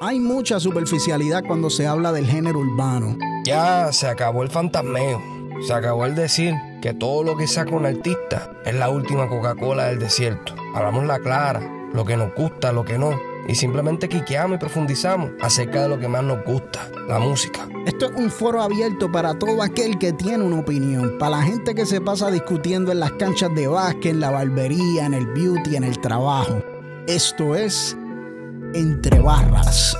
Hay mucha superficialidad cuando se habla del género urbano. Ya se acabó el fantasmeo. Se acabó el decir que todo lo que saca un artista es la última Coca-Cola del desierto. Hablamos la clara, lo que nos gusta, lo que no. Y simplemente quiqueamos y profundizamos acerca de lo que más nos gusta, la música. Esto es un foro abierto para todo aquel que tiene una opinión, para la gente que se pasa discutiendo en las canchas de básquet, en la barbería, en el beauty, en el trabajo. Esto es entre barras.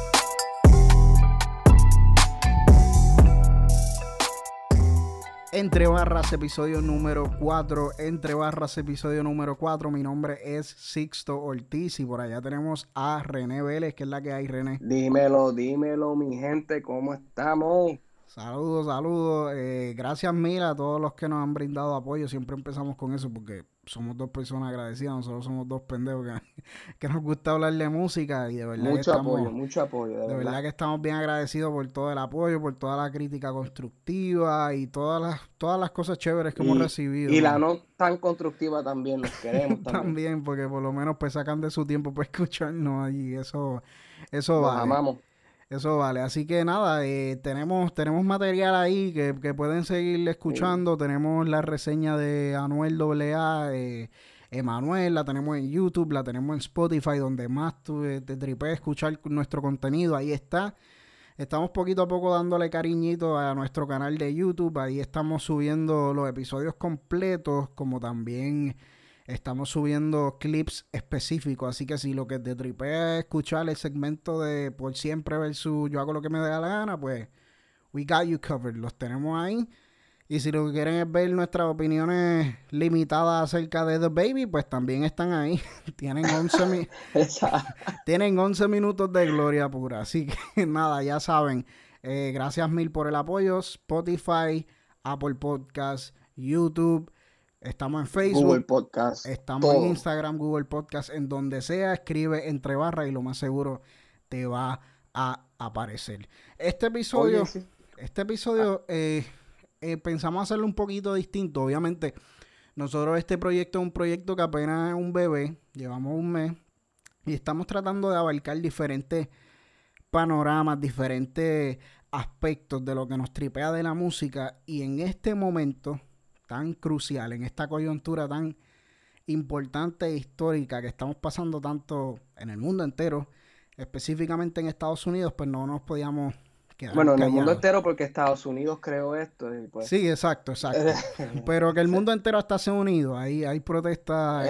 Entre barras, episodio número 4. Entre barras, episodio número 4. Mi nombre es Sixto Ortiz y por allá tenemos a René Vélez, que es la que hay, René. Dímelo, dímelo, mi gente, ¿cómo estamos? Saludos, saludos. Eh, gracias mil a todos los que nos han brindado apoyo. Siempre empezamos con eso porque somos dos personas agradecidas, nosotros somos dos pendejos que, nos gusta hablar de música y de verdad mucho que estamos, apoyo, mucho apoyo, de, verdad. que estamos bien agradecidos por todo el apoyo, por toda la crítica constructiva y todas las todas las cosas chéveres que hemos recibido. Y la no tan constructiva también, los queremos también. también, porque por lo menos pues sacan de su tiempo para escucharnos y eso eso Nos amamos. Eso vale. Así que nada, eh, tenemos, tenemos material ahí que, pueden seguir escuchando. Tenemos la reseña de Anuel AA, eh, Emanuel, la tenemos en YouTube, la tenemos en Spotify, donde más tú, eh, te tripees escuchar nuestro contenido. Ahí está. Estamos poquito a poco dándole cariñito a nuestro canal de YouTube. Ahí estamos subiendo los episodios completos, como también Estamos subiendo clips específicos, así que si lo que te tripea es escuchar el segmento de por siempre versus yo hago lo que me dé la gana, pues we got you covered. Los tenemos ahí. Y si lo que quieren es ver nuestras opiniones limitadas acerca de The Baby, pues también están ahí. tienen 11, tienen 11 minutos de gloria pura. Así que nada, ya saben. Eh, gracias mil por el apoyo. Spotify, Apple Podcast, YouTube. Estamos en Facebook, Google Podcast, estamos en Instagram, Google Podcast, en donde sea, escribe entre barras y lo más seguro te va a aparecer. Este episodio, este episodio eh, eh, pensamos hacerlo un poquito distinto. Obviamente, nosotros este proyecto es un proyecto que apenas es un bebé, llevamos un mes y estamos tratando de abarcar diferentes panoramas, diferentes aspectos de lo que nos tripea de la música y en este momento tan crucial, en esta coyuntura tan importante e histórica que estamos pasando tanto en el mundo entero, específicamente en Estados Unidos, pues no nos podíamos quedar. Bueno, en el mundo entero porque Estados Unidos creó esto. pues... Sí, exacto, exacto. Pero que el mundo entero está se unido. Ahí hay protestas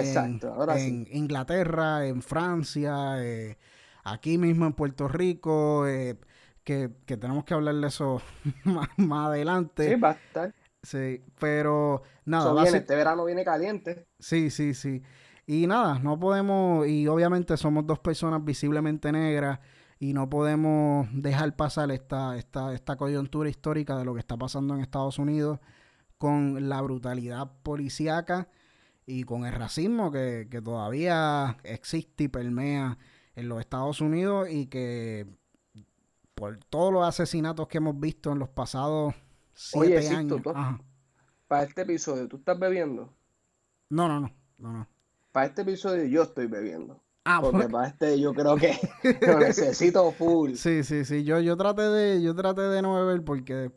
en, Inglaterra, en Francia, eh, aquí mismo en Puerto Rico. Eh, que, tenemos que hablar de eso más, más adelante. Sí, va a estar. Sí, pero nada. este verano viene caliente. Sí, sí, sí. Y nada, no podemos, y obviamente somos dos personas visiblemente negras y no podemos dejar pasar esta, esta, esta coyuntura histórica de lo que está pasando en Estados Unidos con la brutalidad policíaca y con el racismo que, que todavía existe y permea en los Estados Unidos y que por todos los asesinatos que hemos visto en los pasados Oye, años. para este episodio, ¿tú estás bebiendo? No, no, no, no, no. Para este episodio yo estoy bebiendo. Ah, porque para este yo creo que lo necesito full. Sí, sí, sí. Yo, yo traté de, yo traté de no beber porque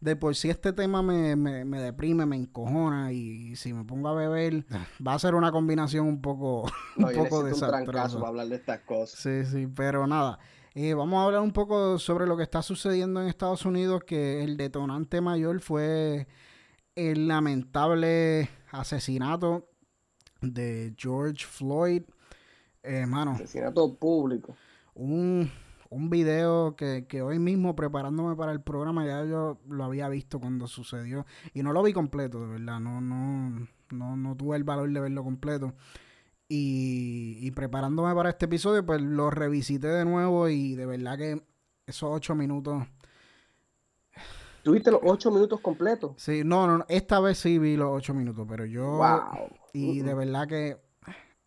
de, por sí este tema me, me, deprime, me encojona y si me pongo a beber va a ser una combinación un poco, un poco desastrosa. para hablar de estas cosas. Sí, sí, pero nada. Eh, vamos a hablar un poco sobre lo que está sucediendo en Estados Unidos, que el detonante mayor fue el lamentable asesinato de George Floyd. hermano. Eh, asesinato público. Un, un video que, que, hoy mismo preparándome para el programa ya yo lo había visto cuando sucedió y no lo vi completo, de verdad, no, no, no, no tuve el valor de verlo completo. Y, preparándome para este episodio, pues lo revisité de nuevo y de verdad que esos ocho minutos. ¿Tuviste los ocho minutos completos? Sí, no, no, esta vez sí vi los ocho minutos, pero yo. Y de verdad que,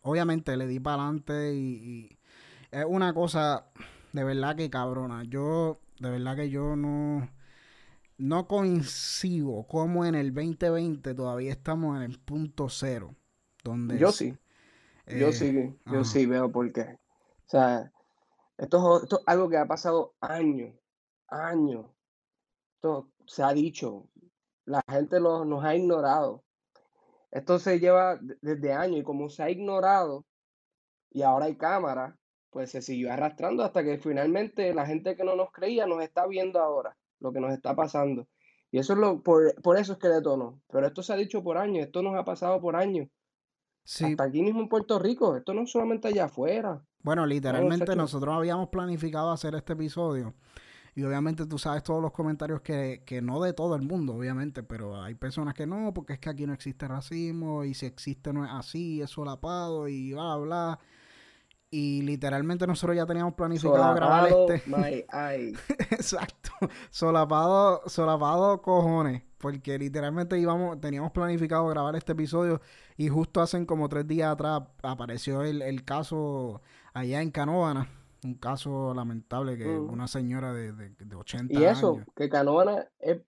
obviamente, le di para adelante y, es una cosa de verdad que cabrona. Yo, de verdad que yo no. No coincido como en el 2020 todavía estamos en el punto cero. Donde yo sí. Yo eh, sí, yo sí veo por qué. O sea, Esto, esto es algo que ha pasado años, años. Esto se ha dicho, la gente nos ha ignorado. Esto se lleva desde años y como se ha ignorado y ahora hay cámara, pues se siguió arrastrando hasta que finalmente la gente que no nos creía nos está viendo ahora lo que nos está pasando. Y eso es lo, por, eso es que detonó. Pero esto se ha dicho por años, esto nos ha pasado por años. Hasta aquí mismo en Puerto Rico, esto no solamente allá afuera. Bueno, literalmente nosotros habíamos planificado hacer este episodio. Y obviamente tú sabes todos los comentarios que, que, no de todo el mundo, obviamente, pero hay personas que no, porque es que aquí no existe racismo y si existe no es así, es solapado y bla, bla. Y literalmente nosotros ya teníamos planificado grabar este. Exacto. Solapado, solapado cojones. Porque literalmente íbamos, teníamos planificado grabar este episodio. Y justo hace como tres días atrás apareció el, caso allá en Canóvana. Un caso lamentable que mm. una señora de, de, de 80 años. Y eso, que Canóvana es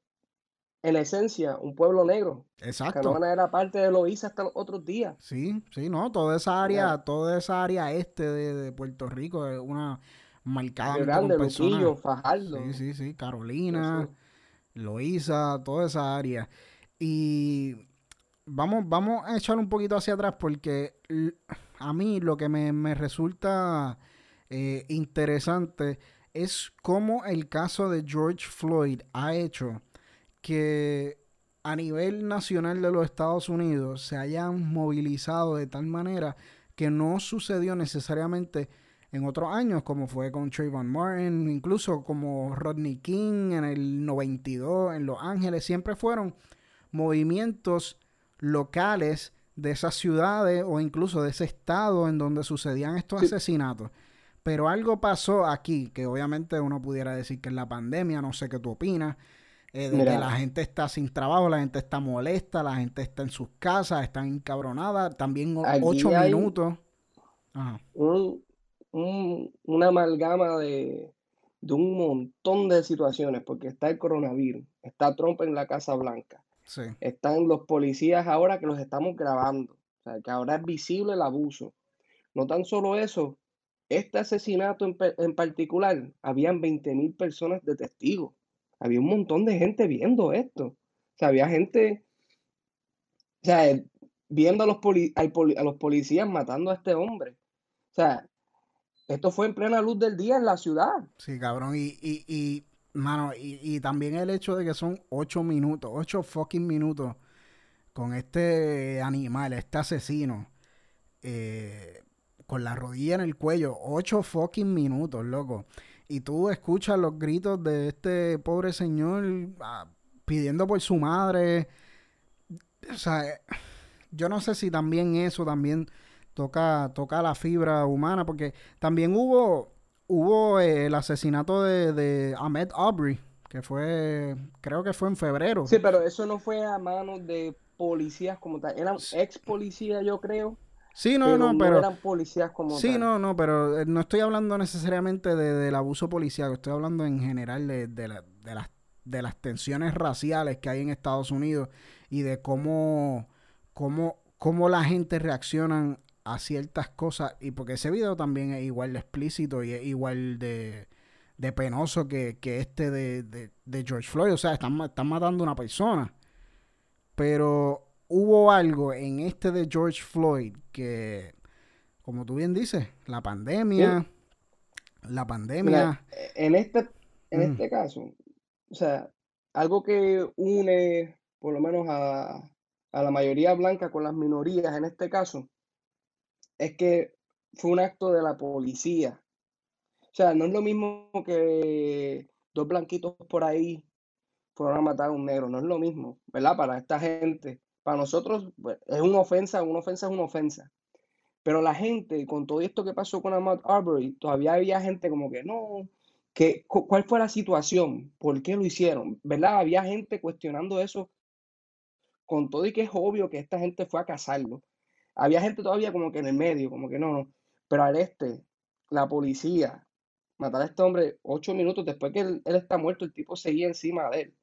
en esencia, un pueblo negro. Exacto. Canóvana era parte de Loíza hasta los otros días. Sí, sí, no, toda esa área, toda esa área este de, Puerto Rico es una marcada grande, Luquillo, Fajardo. Sí, sí, sí, Carolina, Loíza, toda esa área. Y vamos, vamos a echar un poquito hacia atrás porque a mí lo que me, resulta eh, interesante es cómo el caso de George Floyd ha hecho que a nivel nacional de los Estados Unidos se hayan movilizado de tal manera que no sucedió necesariamente en otros años, como fue con Trayvon Martin, incluso como Rodney King en el 92 en Los Ángeles, siempre fueron movimientos locales de esas ciudades o incluso de ese estado en donde sucedían estos asesinatos. Pero algo pasó aquí, que obviamente uno pudiera decir que es la pandemia, no sé qué tú opinas, eh, de que la gente está sin trabajo, la gente está molesta, la gente está en sus casas, están encabronadas, también ocho minutos. Un, una amalgama de, un montón de situaciones, porque está el coronavirus, está Trump en la Casa Blanca, están los policías ahora que los estamos grabando, o sea, que ahora es visible el abuso. No tan solo eso, este asesinato en, en particular, habían 20 mil personas de testigos había un montón de gente viendo esto. O sea, había gente, o sea, viendo a los, a los policías matando a este hombre. O sea, esto fue en plena luz del día en la ciudad. Sí, cabrón. Y, y, y mano, y, también el hecho de que son ocho minutos, ocho fucking minutos con este animal, este asesino, eh, con la rodilla en el cuello, ocho fucking minutos, loco y tú escuchas los gritos de este pobre señor ah, pidiendo por su madre. O sea, yo no sé si también eso también toca, toca la fibra humana, porque también hubo, hubo eh, el asesinato de, Ahmed Aubrey, que fue, creo que fue en febrero. Sí, pero eso no fue a manos de policías como tal, eran ex policías yo creo Sí, no, no, pero. eran policías como. Sí, no, no, pero eh, no estoy hablando necesariamente de, del abuso policial, estoy hablando en general de, de, la, de, las, de las tensiones raciales que hay en Estados Unidos y de cómo, cómo, cómo la gente reacciona a ciertas cosas. Y porque ese video también es igual de explícito y es igual de, de penoso que, que este de, de, de George Floyd. O sea, están, están matando a una persona. Pero hubo algo en este de George Floyd que, como tú bien dices, la pandemia, la pandemia. en este, en mm. este caso, o sea, algo que une por lo menos a, a la mayoría blanca con las minorías en este caso, es que fue un acto de la policía. O sea, no es lo mismo que dos blanquitos por ahí fueron a matar a un negro, no es lo mismo, ¿verdad? Para esta gente para nosotros pues, es una ofensa, una ofensa es una ofensa. Pero la gente, con todo esto que pasó con Ahmad Arbery, todavía había gente como que no, que, ¿cuál fue la situación? ¿Por qué lo hicieron? ¿Verdad? Había gente cuestionando eso con todo y que es obvio que esta gente fue a cazarlo. Había gente todavía como que en el medio, como que no, no. Pero al este, la policía, matar a este hombre ocho minutos después que él está muerto, el tipo seguía encima de él.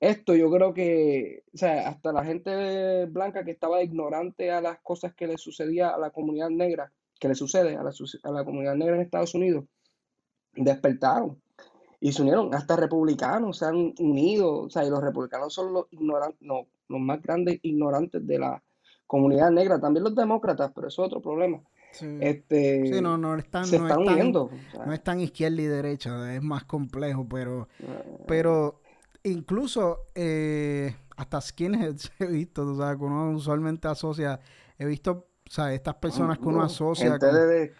Esto yo creo que, o sea, hasta la gente blanca que estaba ignorante a las cosas que le sucedía a la comunidad negra, que le sucede a la, a la comunidad negra en Estados Unidos, despertaron y se unieron, hasta republicanos se han unido, o sea, y los republicanos son los ignorantes, no, los más grandes ignorantes de la comunidad negra, también los demócratas, pero eso es otro problema. Este, no, no están, se están uniendo. no es tan izquierda y derecha, es más complejo, pero, ah. pero incluso eh, hasta quienes he visto, o sea, que uno usualmente asocia, he visto, o sea, estas personas que uno asocia. Gente de,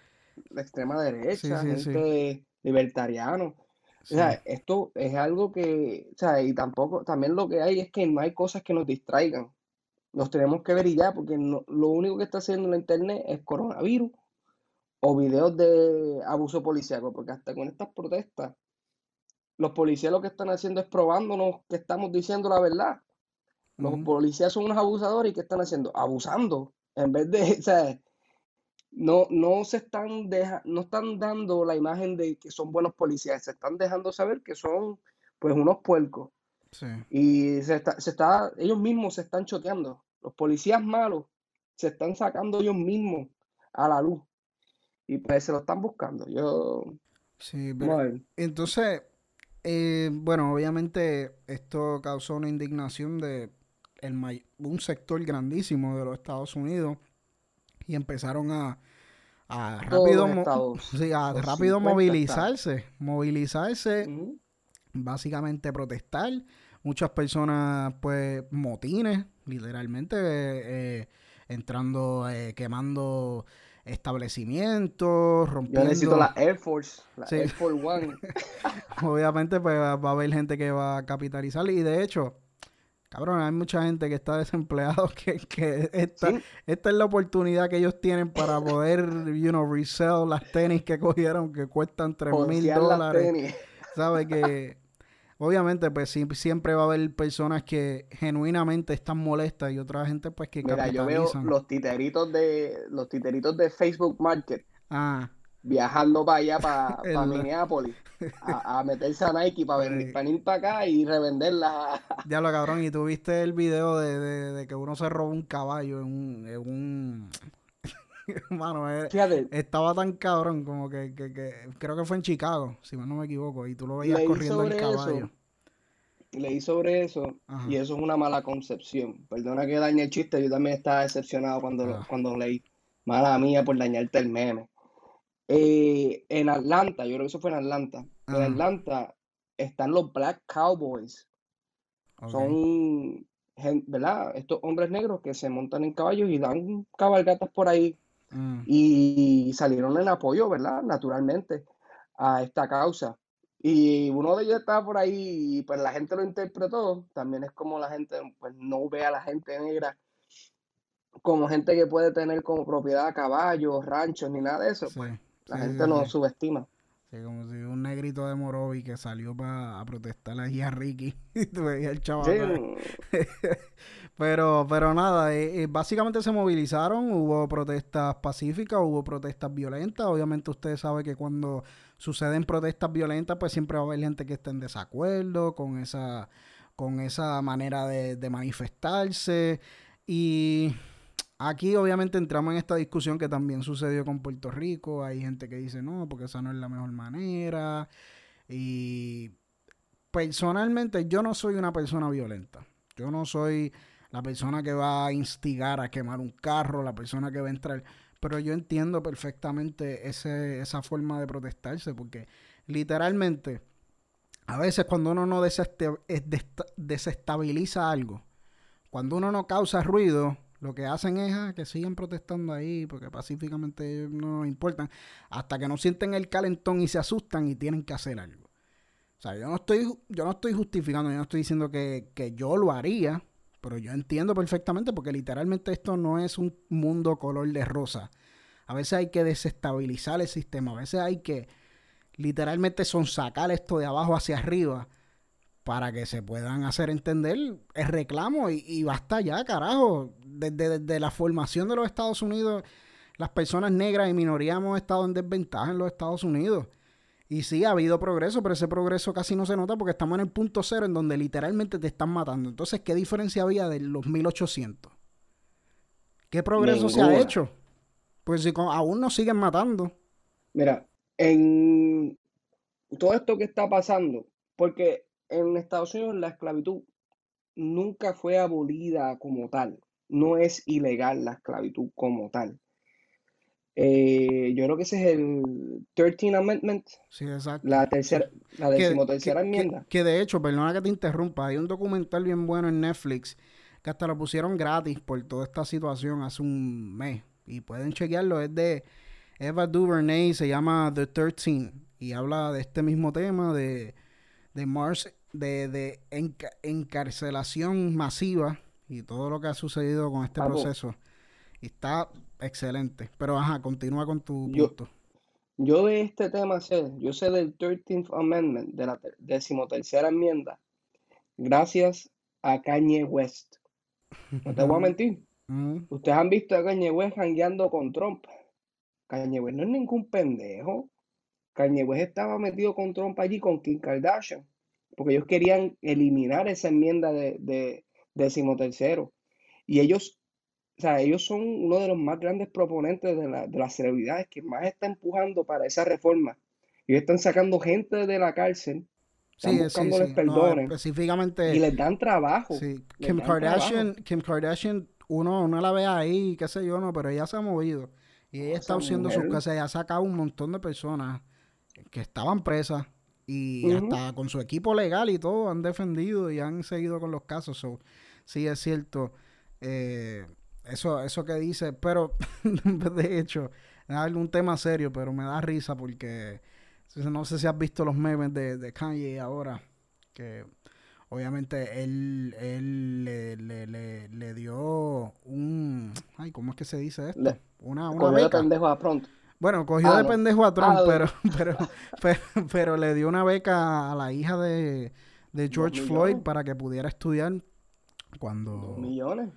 la extrema derecha, gente libertariano. O sea, esto es algo que, o sea, y tampoco, también lo que hay es que no hay cosas que nos distraigan. Nos tenemos que ver y ya, porque lo único que está haciendo la internet es coronavirus o videos de abuso policíaco, porque hasta con estas protestas, los policías lo que están haciendo es probándonos que estamos diciendo la verdad. Los policías son unos abusadores y ¿qué están haciendo? Abusando. En vez de, o sea, no, no se están deja, no están dando la imagen de que son buenos policías, se están dejando saber que son pues unos puercos. Y se está, se está, ellos mismos se están choteando. Los policías malos se están sacando ellos mismos a la luz. Y pues se lo están buscando. Yo. Sí, entonces, eh, bueno, obviamente esto causó una indignación de el un sector grandísimo de los Estados Unidos y empezaron a, rápido, rápido movilizarse, movilizarse, básicamente protestar. Muchas personas, pues, motines, literalmente, eh, entrando, eh, quemando establecimientos, rompiendo... Yo necesito la Air Force, la Air Force One. Obviamente, pues, va a haber gente que va a capitalizar y, de hecho Cabrón, hay mucha gente que está desempleado que, que esta, esta es la oportunidad que ellos tienen para poder, you know, resell las tenis que cogieron que cuestan 3 mil dólares. ¿Sabes? Que obviamente pues siempre va a haber personas que genuinamente están molestas y otra gente pues que Mira, yo veo los titeritos de los titeritos de Facebook Market. Ah viajando para allá, para, Minneapolis, a, meterse a Nike para venir, para ir para acá y revenderla. Ya lo cabrón, y tú viste el video de, que uno se robó un caballo en un... Mano, eh, estaba tan cabrón como que, creo que fue en Chicago, si no me equivoco, y tú lo veías corriendo el caballo. leí sobre eso y eso es una mala concepción. Perdona que dañe el chiste, yo también estaba decepcionado cuando, ah. cuando leí. Mala mía por dañarte el meme. Eh, en Atlanta, yo creo que eso fue en Atlanta. En Atlanta están los Black Cowboys. Son, ¿verdad? Estos hombres negros que se montan en caballos y dan cabalgatas por ahí. Mm. Y salieron en apoyo, ¿verdad? Naturalmente, a esta causa. Y uno de ellos estaba por ahí y pues la gente lo interpretó. También es como la gente pues no ve a la gente negra como gente que puede tener como propiedad caballos, ranchos, ni nada de eso. Pues. La gente no subestima. Sí, como si un negrito de Morovi que salió para protestar ahí a Ricky y tú veías el chaval. pero, pero nada, eh, eh, básicamente se movilizaron, hubo protestas pacíficas, hubo protestas violentas. Obviamente usted sabe que cuando suceden protestas violentas, pues siempre va a haber gente que esté en desacuerdo con esa, con esa manera de manifestarse. Y Aquí obviamente entramos en esta discusión que también sucedió con Puerto Rico. Hay gente que dice no, porque esa no es la mejor manera. Y personalmente yo no soy una persona violenta. Yo no soy la persona que va a instigar a quemar un carro, la persona que va a entrar. Pero yo entiendo perfectamente ese, esa forma de protestarse, porque literalmente, a veces cuando uno no desestabiliza algo, cuando uno no causa ruido, lo que hacen es ah, que sigan protestando ahí porque pacíficamente no importan hasta que no sienten el calentón y se asustan y tienen que hacer algo. O sea, yo no estoy, yo no estoy justificando, yo no estoy diciendo que, que yo lo haría, pero yo entiendo perfectamente porque literalmente esto no es un mundo color de rosa. A veces hay que desestabilizar el sistema, a veces hay que literalmente son sacar esto de abajo hacia arriba para que se puedan hacer entender el reclamo y, basta ya, carajo. Desde, la formación de los Estados Unidos, las personas negras y minorías hemos estado en desventaja en los Estados Unidos. Y sí, ha habido progreso, pero ese progreso casi no se nota porque estamos en el punto cero en donde literalmente te están matando. Entonces, ¿qué diferencia había de los 1800? ¿Qué progreso se ha hecho? Pues si aún nos siguen matando. Mira, en todo esto que está pasando, porque en Estados Unidos la esclavitud nunca fue abolida como tal, no es ilegal la esclavitud como tal. Eh, yo creo que ese es el 13 Amendment. Sí, exacto. La tercera, la decimotercera enmienda. Que, de hecho, perdona que te interrumpa, hay un documental bien bueno en Netflix que hasta lo pusieron gratis por toda esta situación hace un mes. Y pueden chequearlo, es de Eva DuVernay, se llama The 13 y habla de este mismo tema de, de Mars, de, de encarcelación masiva y todo lo que ha sucedido con este proceso. Y está excelente. Pero ajá, continúa con tu punto. Yo de este tema sé, yo sé del 13th Amendment, de la decimotercera enmienda, gracias a Kanye West. No te voy a mentir. Mm. Ustedes han visto a Kanye West jangueando con Trump. Kanye West no es ningún pendejo. Kanye West estaba metido con Trump allí con Kim Kardashian, porque ellos querían eliminar esa enmienda de, de decimotercero. Y ellos o sea, ellos son uno de los más grandes proponentes de, la, de las celebridades que más está empujando para esa reforma. Ellos están sacando gente de la cárcel, están buscándoles perdones. específicamente. Y les dan trabajo. Kim Kardashian, Kim Kardashian, uno, no la ve ahí, qué sé yo, no, pero ella se ha movido. Y ella está haciendo sus cosas, ella ha sacado un montón de personas que estaban presas y hasta con su equipo legal y todo han defendido y han seguido con los casos. sí, es cierto. Eh, eso, eso que dice, pero de hecho, es algún tema serio, pero me da risa porque no sé si has visto los memes de, de Kanye ahora, que obviamente él, él le, le, dio un... Ay, ¿cómo es que se dice esto? una, una cogió de pendejo a Trump. Bueno, cogió de pendejo a Trump, pero, pero, pero, le dio una beca a la hija de, de George Floyd para que pudiera estudiar cuando... Dos millones.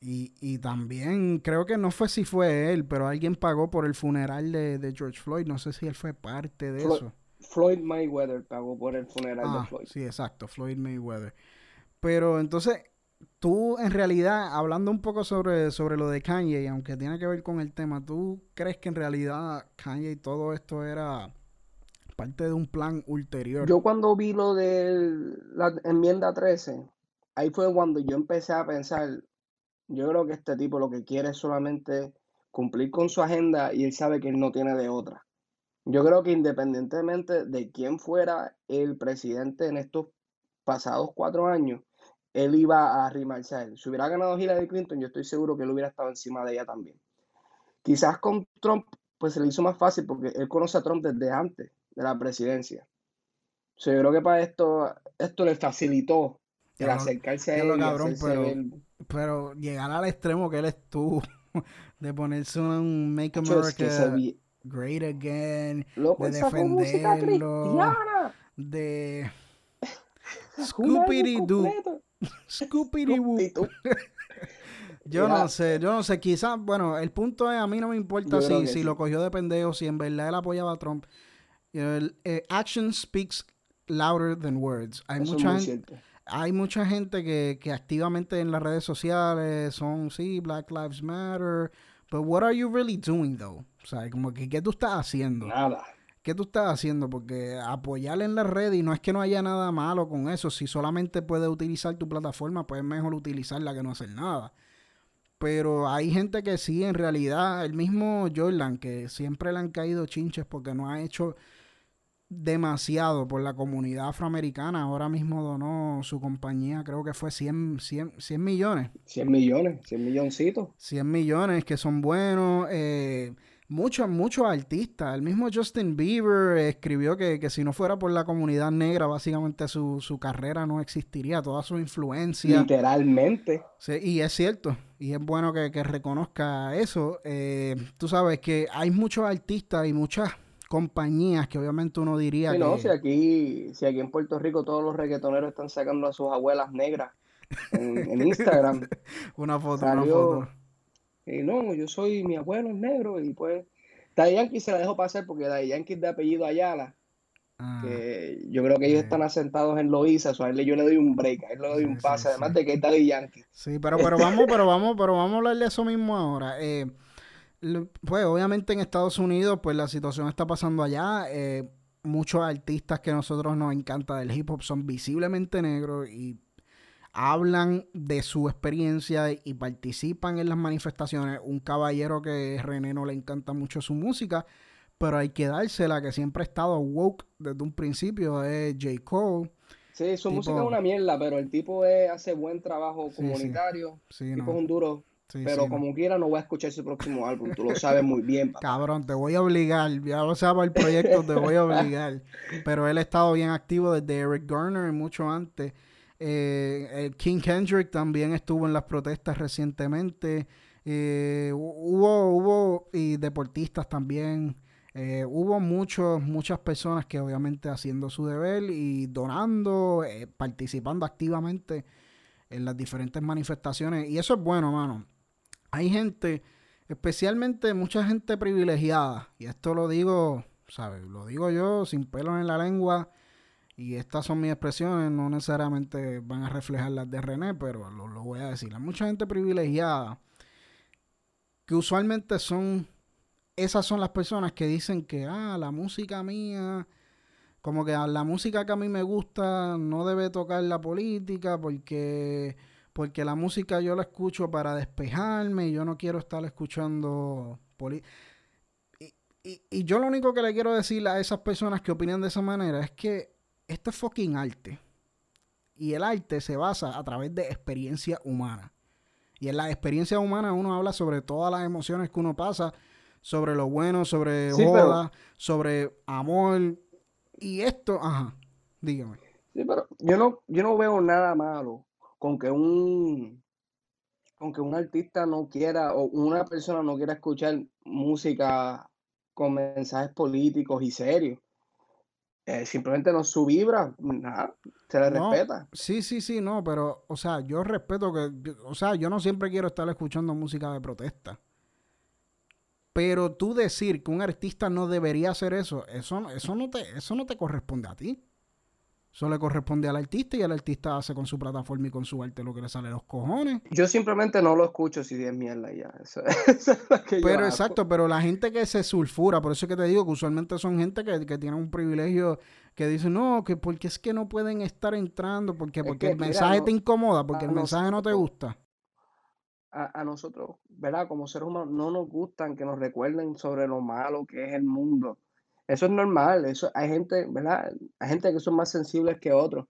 Y, y, también creo que no fue si fue él, pero alguien pagó por el funeral de, George Floyd. No sé si él fue parte de eso. Floyd Mayweather pagó por el funeral de ah, Floyd. Sí, exacto, Floyd Mayweather. Pero entonces, tú en realidad, hablando un poco sobre, sobre lo de Kanye, aunque tiene que ver con el tema, ¿tú crees que en realidad Kanye y todo esto era parte de un plan ulterior? Yo cuando vi lo de la enmienda 13, ahí fue cuando yo empecé a pensar, yo creo que este tipo lo que quiere es solamente cumplir con su agenda y él sabe que él no tiene de otra. Yo creo que independientemente de quién fuera el presidente en estos pasados cuatro años, él iba a arrimarse a él. Si hubiera ganado Hillary Clinton, yo estoy seguro que él hubiera estado encima de ella también. Quizás con Trump, pues se le hizo más fácil porque él conoce a Trump desde antes de la presidencia. O sea, yo creo que para esto, esto le facilitó el acercarse a él. pero, llegar al extremo que él estuvo, de ponerse un Make America Great Again, de defenderlo, de Scooby Doo. Scooby Doo. Yo no sé, yo no sé, quizás, bueno, el punto es, a mí no me importa si, si lo cogió de pendejo, si en verdad él apoyaba a Trump. El, eh, action speaks louder than words. Hay mucha gente, hay mucha gente que, que activamente en las redes sociales son, sí, Black Lives Matter, but what are you really doing though? O sea, como que, ¿qué tú estás haciendo? Nada. ¿Qué tú estás haciendo? Porque apoyar en la red y no es que no haya nada malo con eso. Si solamente puedes utilizar tu plataforma, pues es mejor utilizarla que no hacer nada. Pero hay gente que sí, en realidad, el mismo Jordan, que siempre le han caído chinches porque no ha hecho demasiado por la comunidad afroamericana. Ahora mismo donó su compañía, creo que fue 100, 100, 100 millones. 100 millones, 100 milloncitos. 100 millones que son buenos. Eh, muchos, muchos artistas. El mismo Justin Bieber escribió que, si no fuera por la comunidad negra, básicamente su, su carrera no existiría, toda su influencia. Literalmente. Sí, y es cierto. Y es bueno que, reconozca eso. Eh, tú sabes que hay muchos artistas y muchas compañías que obviamente uno diría que... No, si aquí, si aquí en Puerto Rico todos los reggaetoneros están sacando a sus abuelas negras en, Instagram. una foto, una foto. Y no, yo soy, mi abuelo es negro y pues... Daddy Yankee se la dejó pasar porque Daddy Yankee es de apellido Ayala. Ah. que yo creo que ellos están asentados en Loíza, o a él yo le doy un break, a él le doy un pase, además de que es Daddy Yankee. Sí, pero, pero vamos, pero vamos, pero vamos a hablar de eso mismo ahora. Eh, pues obviamente en Estados Unidos, pues la situación está pasando allá. Eh, muchos artistas que a nosotros nos encanta del hip hop son visiblemente negros y hablan de su experiencia y participan en las manifestaciones. Un caballero que René no le encanta mucho su música, pero hay que dársela, que siempre ha estado woke desde un principio, es J. Cole. Sí, su música es una mierda, pero el tipo hace buen trabajo comunitario. Sí, tipo es un duro. Pero como quiera no voy a escuchar su próximo álbum, tú lo sabes muy bien. Cabrón, te voy a obligar, ya lo sabes el proyecto, te voy a obligar. Pero él ha estado bien activo desde Eric Garner y mucho antes. Eh, King Kendrick también estuvo en las protestas recientemente. Eh, hubo, hubo y deportistas también. Eh, hubo muchos, muchas personas que obviamente haciendo su deber y donando, eh, participando activamente en las diferentes manifestaciones. Y eso es bueno, mano. Hay gente, especialmente mucha gente privilegiada, y esto lo digo, ¿sabes? Lo digo yo sin pelos en la lengua. Y estas son mis expresiones, no necesariamente van a reflejar las de René, pero lo, lo voy a decir. Hay mucha gente privilegiada que usualmente son esas son las personas que dicen que, ah, la música mía, como que la música que a mí me gusta no debe tocar la política porque, porque la música yo la escucho para despejarme y yo no quiero estar escuchando política. Y, y, yo lo único que le quiero decir a esas personas que opinan de esa manera es que esto es fucking arte. Y el arte se basa a través de experiencia humana. Y en la experiencia humana uno habla sobre todas las emociones que uno pasa sobre lo bueno, sobre joda, sobre amor. Y esto, ajá, dígame. Sí, pero yo no, yo no veo nada malo con que un con que un artista no quiera o una persona no quiera escuchar música con mensajes políticos y serios. Eh, simplemente no su vibra, nada, se le respeta. Sí, sí, sí, no, pero, o sea, yo respeto que, o sea, yo no siempre quiero estar escuchando música de protesta. Pero tú decir que un artista no debería hacer eso, eso, eso, no, te, eso no te corresponde a ti. Eso le corresponde al artista y el artista hace con su plataforma y con su arte lo que le sale a los cojones. Yo simplemente no lo escucho si es mierda ya. pero exacto, pero la gente que se sulfura, por eso es que te digo que usualmente son gente que, que tiene un privilegio que dice, no, que porque es que no pueden estar entrando, porque, porque el mensaje te incomoda, porque el mensaje no te gusta a, nosotros, ¿verdad? Como seres humanos, no nos gustan que nos recuerden sobre lo malo que es el mundo. Eso es normal, eso hay gente, ¿verdad? Hay gente que son más sensibles que otros.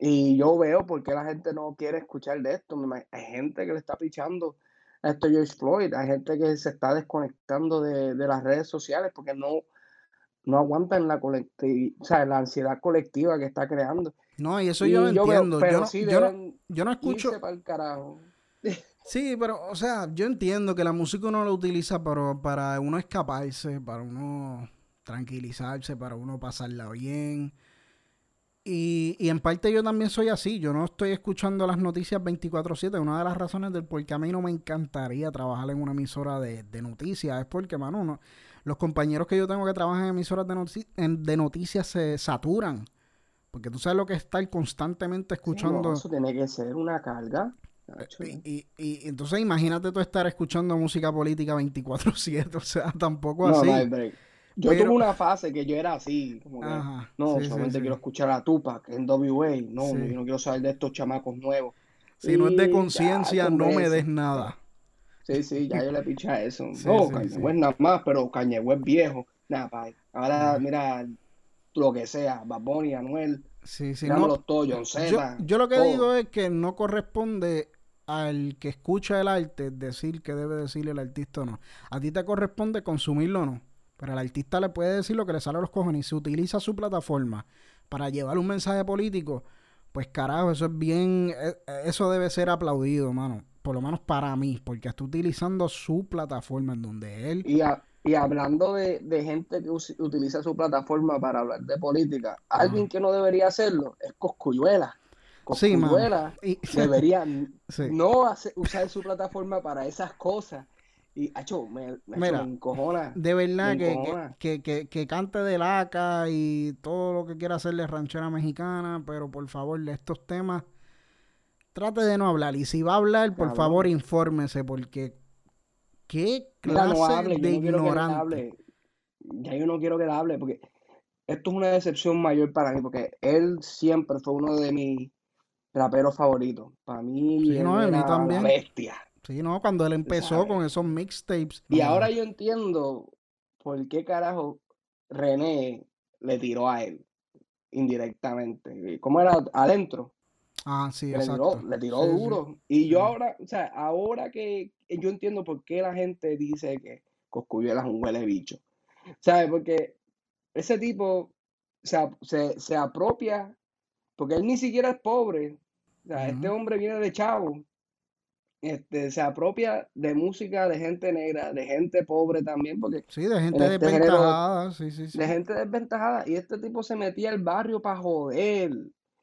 Y yo veo por qué la gente no quiere escuchar de esto. Hay gente que le está pichando a esto George Floyd, hay gente que se está desconectando de, las redes sociales porque no, no aguantan la, o sea, la ansiedad colectiva que está creando. No, y eso yo lo entiendo. yo, no, yo, no, escucho. Para el carajo. Sí, pero, o sea, yo entiendo que la música uno la utiliza para, para uno escaparse, para uno tranquilizarse, para uno pasarla bien. Y, y, en parte yo también soy así. Yo no estoy escuchando las noticias 24-7. Una de las razones del por qué a mí no me encantaría trabajar en una emisora de, noticias es porque, mano, los compañeros que yo tengo que trabajan en emisoras de, de noticias se saturan. Porque tú sabes lo que es estar constantemente escuchando. eso tiene que ser una carga. Y, y, entonces imagínate tú estar escuchando música política 24/7, o sea, tampoco así. Yo tuve una fase que yo era así, como que, no, solamente quiero escuchar a Tupac en WA, no, yo no quiero saber de estos chamacos nuevos. Si no es de conciencia, no me des nada. Sí, sí, ya yo le piché a eso. no, Cañe nada más, pero Cañe es viejo. Nada, pa. Ahora, mira, lo que sea, Baboni, Anuel. Sí, sí, no, yo, yo, lo que digo es que no corresponde al que escucha el arte decir que debe decirle el artista o no. A ti te corresponde consumirlo o no. Pero el artista le puede decir lo que le sale a los cojones. Y si utiliza su plataforma para llevar un mensaje político, pues carajo, eso es bien. E, eso debe ser aplaudido, mano. Por lo menos para mí, porque está utilizando su plataforma en donde él. Y, y hablando de, gente que utiliza su plataforma para hablar de política, alguien que no debería hacerlo es Coscuyuela sí, debería no usar su plataforma para esas cosas. Y, acho, me, me, encojona. De verdad que, que, que, cante de laca y todo lo que quiera hacerle ranchera mexicana, pero por favor, de estos temas, trate de no hablar. Y si va a hablar, por favor, infórmese, porque qué clase de ignorante. Ya yo no quiero que le hable, porque esto es una decepción mayor para mí, porque él siempre fue uno de mis raperos favoritos. Para mí, Sí, él no, a mí era también. la bestia. Sí, no, cuando él empezó sabes. con esos mixtapes. Y no, ahora yo entiendo por qué carajo René le tiró a él indirectamente. ¿Cómo era adentro? Ah, sí, le tiró, le tiró Sí, sí. duro. Y yo Sí. ahora, o sea, ahora que yo entiendo por qué la gente dice que Cosculluela es un huele bicho. ¿Sabes? Porque ese tipo se, se, se apropia, porque él ni siquiera es pobre. O sea, este hombre viene de chavo. Este, se apropia de música de gente negra, de gente pobre también, porque Sí, de gente en este género desventajada. Sí, sí, sí. de gente desventajada. Y este tipo se metía al barrio para joder.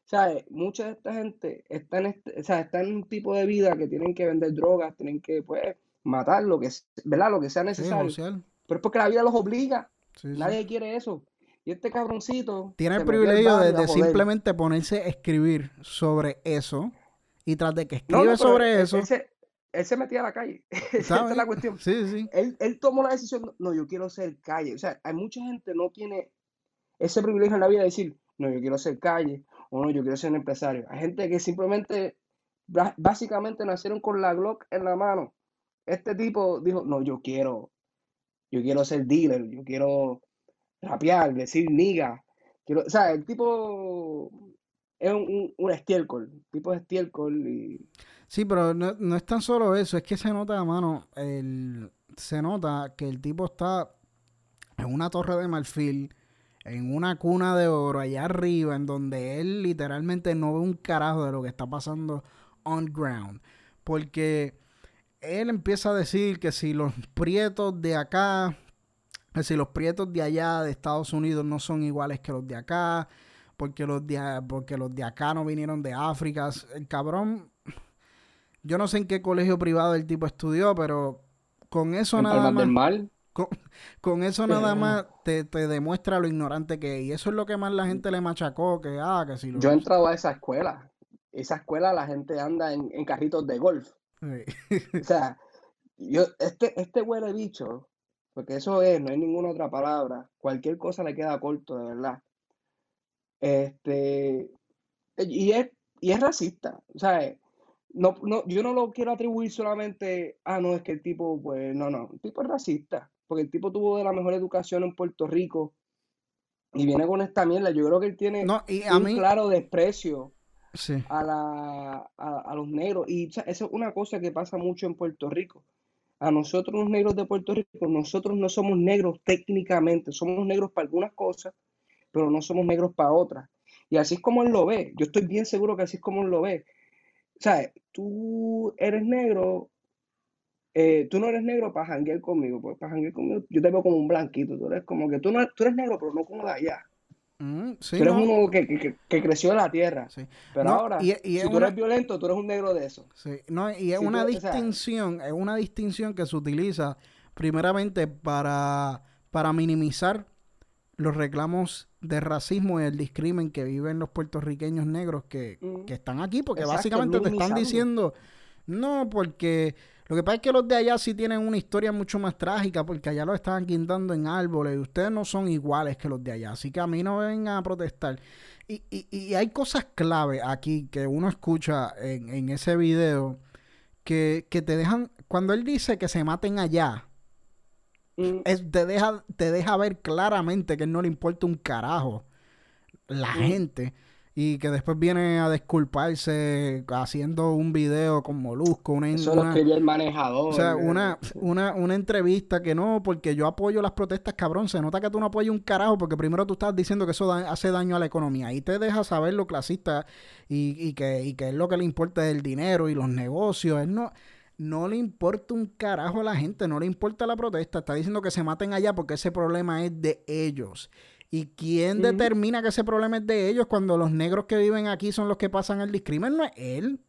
¿Sabes? Mucha de esta gente está en, este, o sea, está en un tipo de vida que tienen que vender drogas, tienen que, pues, matar lo que, ¿verdad? Lo que sea necesario. Pero es porque la vida los obliga. Sí, sí. Nadie quiere eso. Y este cabroncito Tiene el privilegio de, simplemente ponerse a escribir sobre eso. Y tras de que escribe no, sobre él, eso, él se, él se metía a la calle. Esa es la cuestión. Sí, sí. Él, él tomó la decisión, no, yo quiero ser calle. O sea, hay mucha gente no tiene ese privilegio en la vida de decir, no, yo quiero ser calle, o no, yo quiero ser un empresario. Hay gente que simplemente, básicamente nacieron con la Glock en la mano. Este tipo dijo, no, yo quiero, yo quiero ser dealer, yo quiero rapear, decir niga. Quiero, o sea, el tipo es un, un, estiércol, tipo es estiércol y Sí, pero no, no es tan solo eso, es que se nota, mano, el, se nota que el tipo está en una torre de marfil, en una cuna de oro allá arriba, en donde él literalmente no ve un carajo de lo que está pasando on ground. Porque él empieza a decir que si los prietos de acá, que si los prietos de allá de Estados Unidos no son iguales que los de acá, porque los de, porque los de acá no vinieron de África. El cabrón, yo no sé en qué colegio privado el tipo estudió, pero con eso en nada más, con, con eso nada más te, te demuestra lo ignorante que es. Y eso es lo que más la gente le machacó, que ah, que si lo... Yo he entrado a esa escuela. Esa escuela la gente anda en, en carritos de golf. Sí. O sea, yo, este, este huele bicho, porque eso es, no hay ninguna otra palabra. Cualquier cosa le queda corto, de verdad. Este, y es, y es racista. O sea, no, no, yo no lo quiero atribuir solamente, ah, no, es que el tipo, pues, no, no, el tipo es racista, porque el tipo tuvo de la mejor educación en Puerto Rico y viene con esta mierda. Yo creo que él tiene No, y a un mí... claro desprecio Sí. a, la, a, a los negros. Y eso es una cosa que pasa mucho en Puerto Rico. A nosotros los negros de Puerto Rico, nosotros no somos negros técnicamente, somos negros para algunas cosas, pero no somos negros para otras. Y así es como él lo ve. Yo estoy bien seguro que así es como él lo ve. Sea, tú eres negro, eh, tú no eres negro para janguear conmigo, pues para janguear conmigo yo te veo como un blanquito, tú eres como que tú, no, tú eres negro, pero no como de allá. Mm, sí, tú eres no, uno que, que, que- creció en la tierra. sí. Pero No, ahora, y- y si tú una- eres violento, tú eres un negro de eso. Sí, no, y es Si una tú- o sea- distinción, es una distinción que se utiliza primeramente para, para minimizar los reclamos de racismo y el discrimen que viven los puertorriqueños negros que, Mm. que están aquí, porque Exacto, básicamente te están diciendo, no, porque lo que pasa es que los de allá sí tienen una historia mucho más trágica, porque allá los estaban quintando en árboles y ustedes no son iguales que los de allá, así que a mí no me vengan a protestar. Y, y- y hay cosas clave aquí que uno escucha en, en ese video que, que te dejan, cuando él dice que se maten allá, Mm, es- te, deja, te deja ver claramente que él no le importa un carajo la Mm. gente y que después viene a disculparse haciendo un video con Molusco, una, Eso lo escribió el manejador. o sea, una, una, una entrevista que no, porque yo apoyo las protestas, cabrón. Se nota que tú no apoyas un carajo, porque primero tú estás diciendo que eso da- hace daño a la economía. Y te deja saber lo clasista y, y que, y que es lo que le importa es el dinero y los negocios. Él no, no le importa un carajo a la gente, no le importa la protesta. Está diciendo que se maten allá porque ese problema es de ellos. ¿Y quién determina que ese problema es de ellos cuando los negros que viven aquí son los que pasan el discrimen? No es él.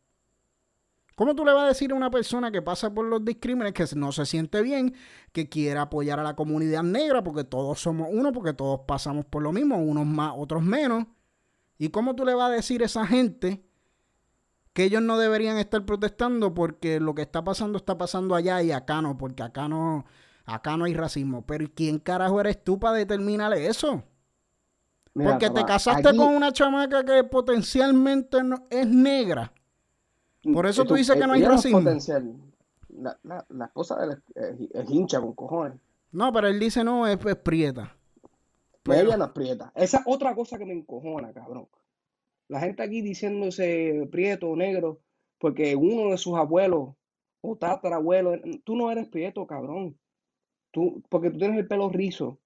¿Cómo tú le vas a decir a una persona que pasa por los discrímenes que no se siente bien, que quiera apoyar a la comunidad negra, porque todos somos uno, porque todos pasamos por lo mismo, unos más, otros menos? ¿Y cómo tú le vas a decir a esa gente que ellos no deberían estar protestando porque lo que está pasando está pasando allá y acá no, porque acá no, acá no hay racismo? Pero ¿y ¿quién carajo eres tú para determinar eso? Porque te casaste con una chamaca que potencialmente es negra. Por eso tú, dices que no hay racismo. La, la, esposa de él es, hincha con cojones. No, pero él dice no, es, prieta. Pero ella no es prieta. Esa otra cosa que me encojona, cabrón. La gente aquí diciéndose prieto o negro, porque uno de sus abuelos o tatarabuelos, tú no eres prieto, cabrón. Tú, porque tú tienes el pelo rizo.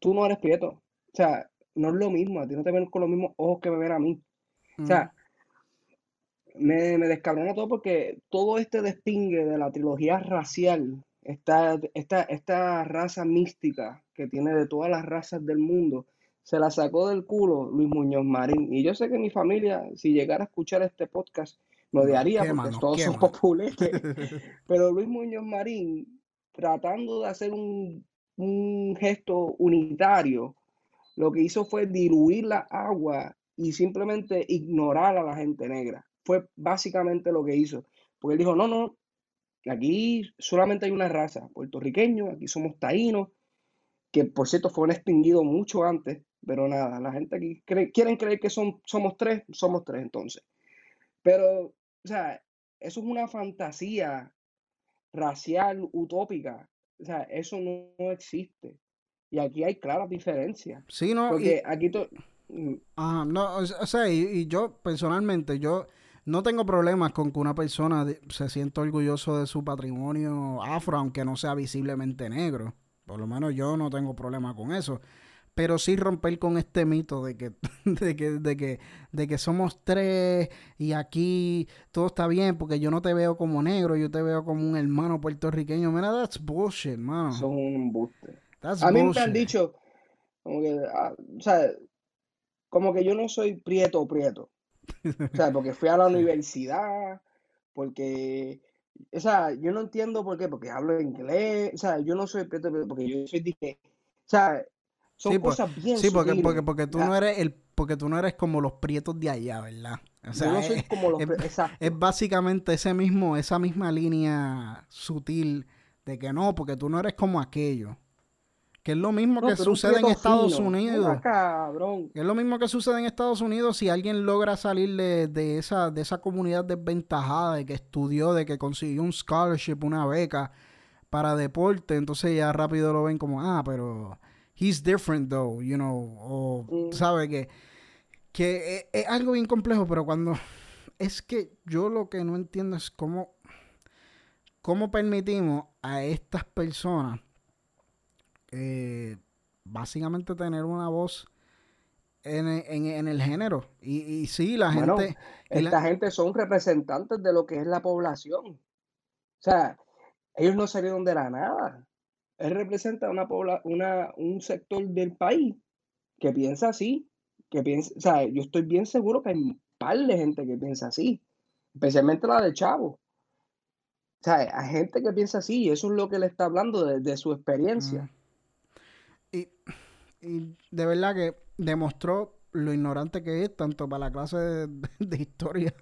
Tú no eres prieto. O sea, no es lo mismo. A ti no te ven con los mismos ojos que me ven a mí. O sea, me, me descabrona todo porque todo este despingue de la trilogía racial, esta, esta, esta raza mística que tiene de todas las razas del mundo, se la sacó del culo Luis Muñoz Marín. Y yo sé que mi familia, si llegara a escuchar este podcast, me odiaría porque todos son populares. Pero Luis Muñoz Marín, tratando de hacer un, un gesto unitario, lo que hizo fue diluir la agua y simplemente ignorar a la gente negra fue básicamente lo que hizo. Porque él dijo, no, no, aquí solamente hay una raza, puertorriqueño, aquí somos taínos, que por cierto fueron extinguidos mucho antes, pero nada, la gente aquí quieren creer que son, somos tres, somos tres entonces. Pero, o sea, eso es una fantasía racial utópica. O sea, eso no, existe. Y aquí hay claras diferencias. Sí, no. Porque aquí... Ah, no, o sea, y, yo personalmente, yo no tengo problemas con que una persona se sienta orgulloso de su patrimonio afro, aunque no sea visiblemente negro. Por lo menos yo no tengo problema con eso. Pero sí romper con este mito de que, de que, de que, de que somos tres y aquí todo está bien porque yo no te veo como negro, yo te veo como un hermano puertorriqueño. Mira, that's bullshit, man. Son un embuste. a mí me han dicho, como que, ah, o sea, como que yo no soy prieto o prieto. O sea, porque fui a la universidad, porque, o sea, yo no entiendo por qué, porque hablo inglés, o sea, yo no soy porque yo soy dije, o sea, son pues, cosas bien Sí, porque, porque, porque tú no eres el, porque tú no eres como los prietos de allá, ¿verdad? O sea, yo no soy como los es, es básicamente ese mismo, esa misma línea sutil de que no, porque tú no eres como aquello. Que es lo mismo que sucede en Estados Unidos. Es lo mismo que sucede en Estados Unidos si alguien logra salir de, esa, de esa comunidad desventajada, de que estudió, de que consiguió un scholarship, una beca para deporte, entonces ya rápido lo ven como, ah, pero he's different though, you know, o mm. sabe que, que es, es algo bien complejo, pero cuando es que yo lo que no entiendo es cómo, cómo permitimos a estas personas eh, básicamente tener una voz en, el género. Y, y sí, la gente... Esta gente son representantes de lo que es la población. O sea, ellos no salieron de la nada. Él representa una, una un sector del país que piensa así, que piensa, o sea, yo estoy bien seguro que hay un par de gente que piensa así, especialmente la de Chavo. O sea, hay gente que piensa así y eso es lo que le está hablando de, su experiencia. Y, de verdad que demostró lo ignorante que es, tanto para la clase de, historia,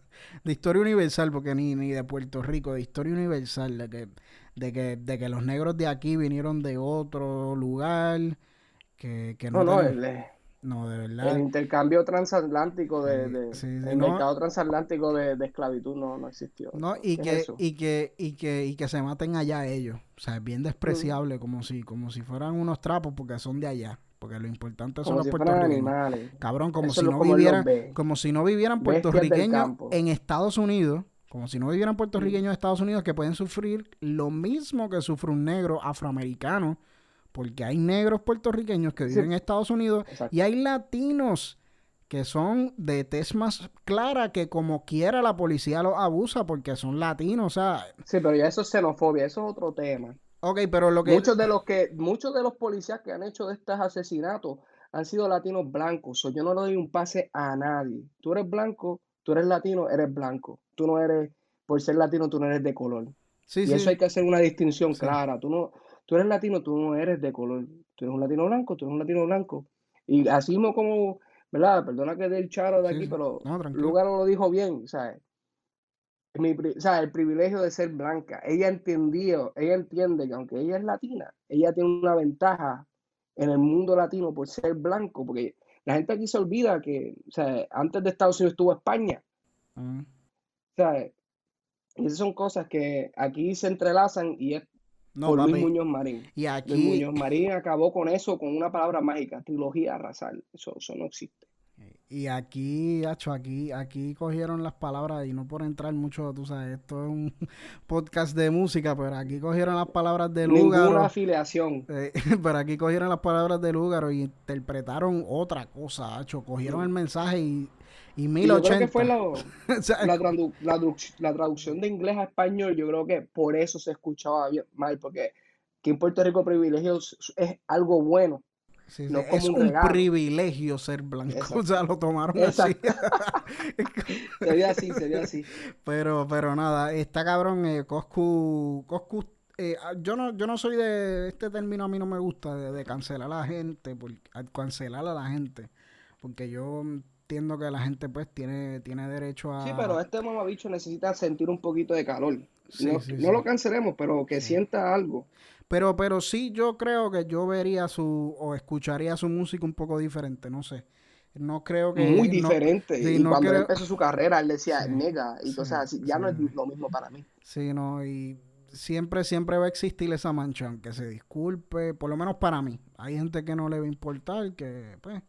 de historia universal, porque ni, ni de Puerto Rico, de historia universal, de que, de que, de que los negros de aquí vinieron de otro lugar, que, que no, no, no, de verdad. El intercambio transatlántico de, de el mercado transatlántico de, esclavitud no, no existió. No, y que, y que, y que, y que se maten allá ellos. O sea, es bien despreciable, como si, como si fueran unos trapos porque son de allá. Porque lo importante son los puertorriqueños. Cabrón, como si no vivieran, como si no vivieran puertorriqueños en Estados Unidos. Como si no vivieran puertorriqueños en Estados Unidos que pueden sufrir lo mismo que sufre un negro afroamericano porque hay negros puertorriqueños que viven en Estados Unidos y hay latinos que son de tez más clara que como quiera la policía los abusa porque son latinos, o sea... Sí, pero ya eso es xenofobia, eso es otro tema. Ok, pero lo que... Muchos de los, que, muchos de los policías que han hecho de estos asesinatos han sido latinos blancos, yo no le doy un pase a nadie. Tú eres blanco, tú eres latino, eres blanco. Tú no eres, por ser latino, tú no eres de color. Sí, y eso hay que hacer una distinción clara. Tú no, tú eres latino, tú no eres de color. Tú eres un latino blanco, tú eres un latino blanco. Y así como, ¿verdad? Perdona que dé el charo de aquí, pero no, Lugar lo dijo bien, ¿sabes? Mi, o sea, el privilegio de ser blanca. Ella entendió, ella entiende que aunque ella es latina, ella tiene una ventaja en el mundo latino por ser blanco, porque la gente aquí se olvida que, o sea, antes de Estados Unidos estuvo España. Mm. O sea, y esas son cosas que aquí se entrelazan y es No, por Luis papi. Muñoz Marín. Y Luis aquí, Muñoz Marín acabó con eso con una palabra mágica, trilogía arrasar. Eso, eso no existe. y aquí, hacho, aquí, aquí cogieron las palabras y no por entrar mucho, tú sabes, esto es un podcast de música, pero aquí cogieron las palablas de Ninguna Lúgaro. afiliación. eh, pero aquí cogieron las palabras de Lúgaro y interpretaron otra cosa, hacho. Cogieron el mensaje y, y Y yo creo que 1080. fue lo- la, tradu- la traduc- la traducción de inglés a español, yo creo que por eso se escuchaba bien- mal, porque aquí en Puerto Rico privilegios es algo bueno. Sí, No sí, es un regalo. privilegio ser blanco. Exacto. O sea, lo tomaron así. Sería así, sería así. pero, pero nada, está cabrón. Eh, Coscu, Coscu, eh, ah, yo no, yo no soy de este término a mí no me gusta de, de cancelar a la gente, por, cancelar a la gente, porque yo entiendo que la gente pues tiene, tiene derecho a. Sí, pero este mamabicho necesita sentir un poquito de calor. Sí, no sí, no sí. lo cancelemos, pero que sienta algo. Pero, pero sí, yo creo que yo vería su o escucharía su música un poco diferente, no sé. No creo que Muy no- diferente. sí, y no cuando él empezó su carrera, él decía nega y así. Ya no es lo mismo para mí. Sí, no, y siempre, siempre va a existir esa mancha, aunque se disculpe, por lo menos para mí. Hay gente que no le va a importar, que pues,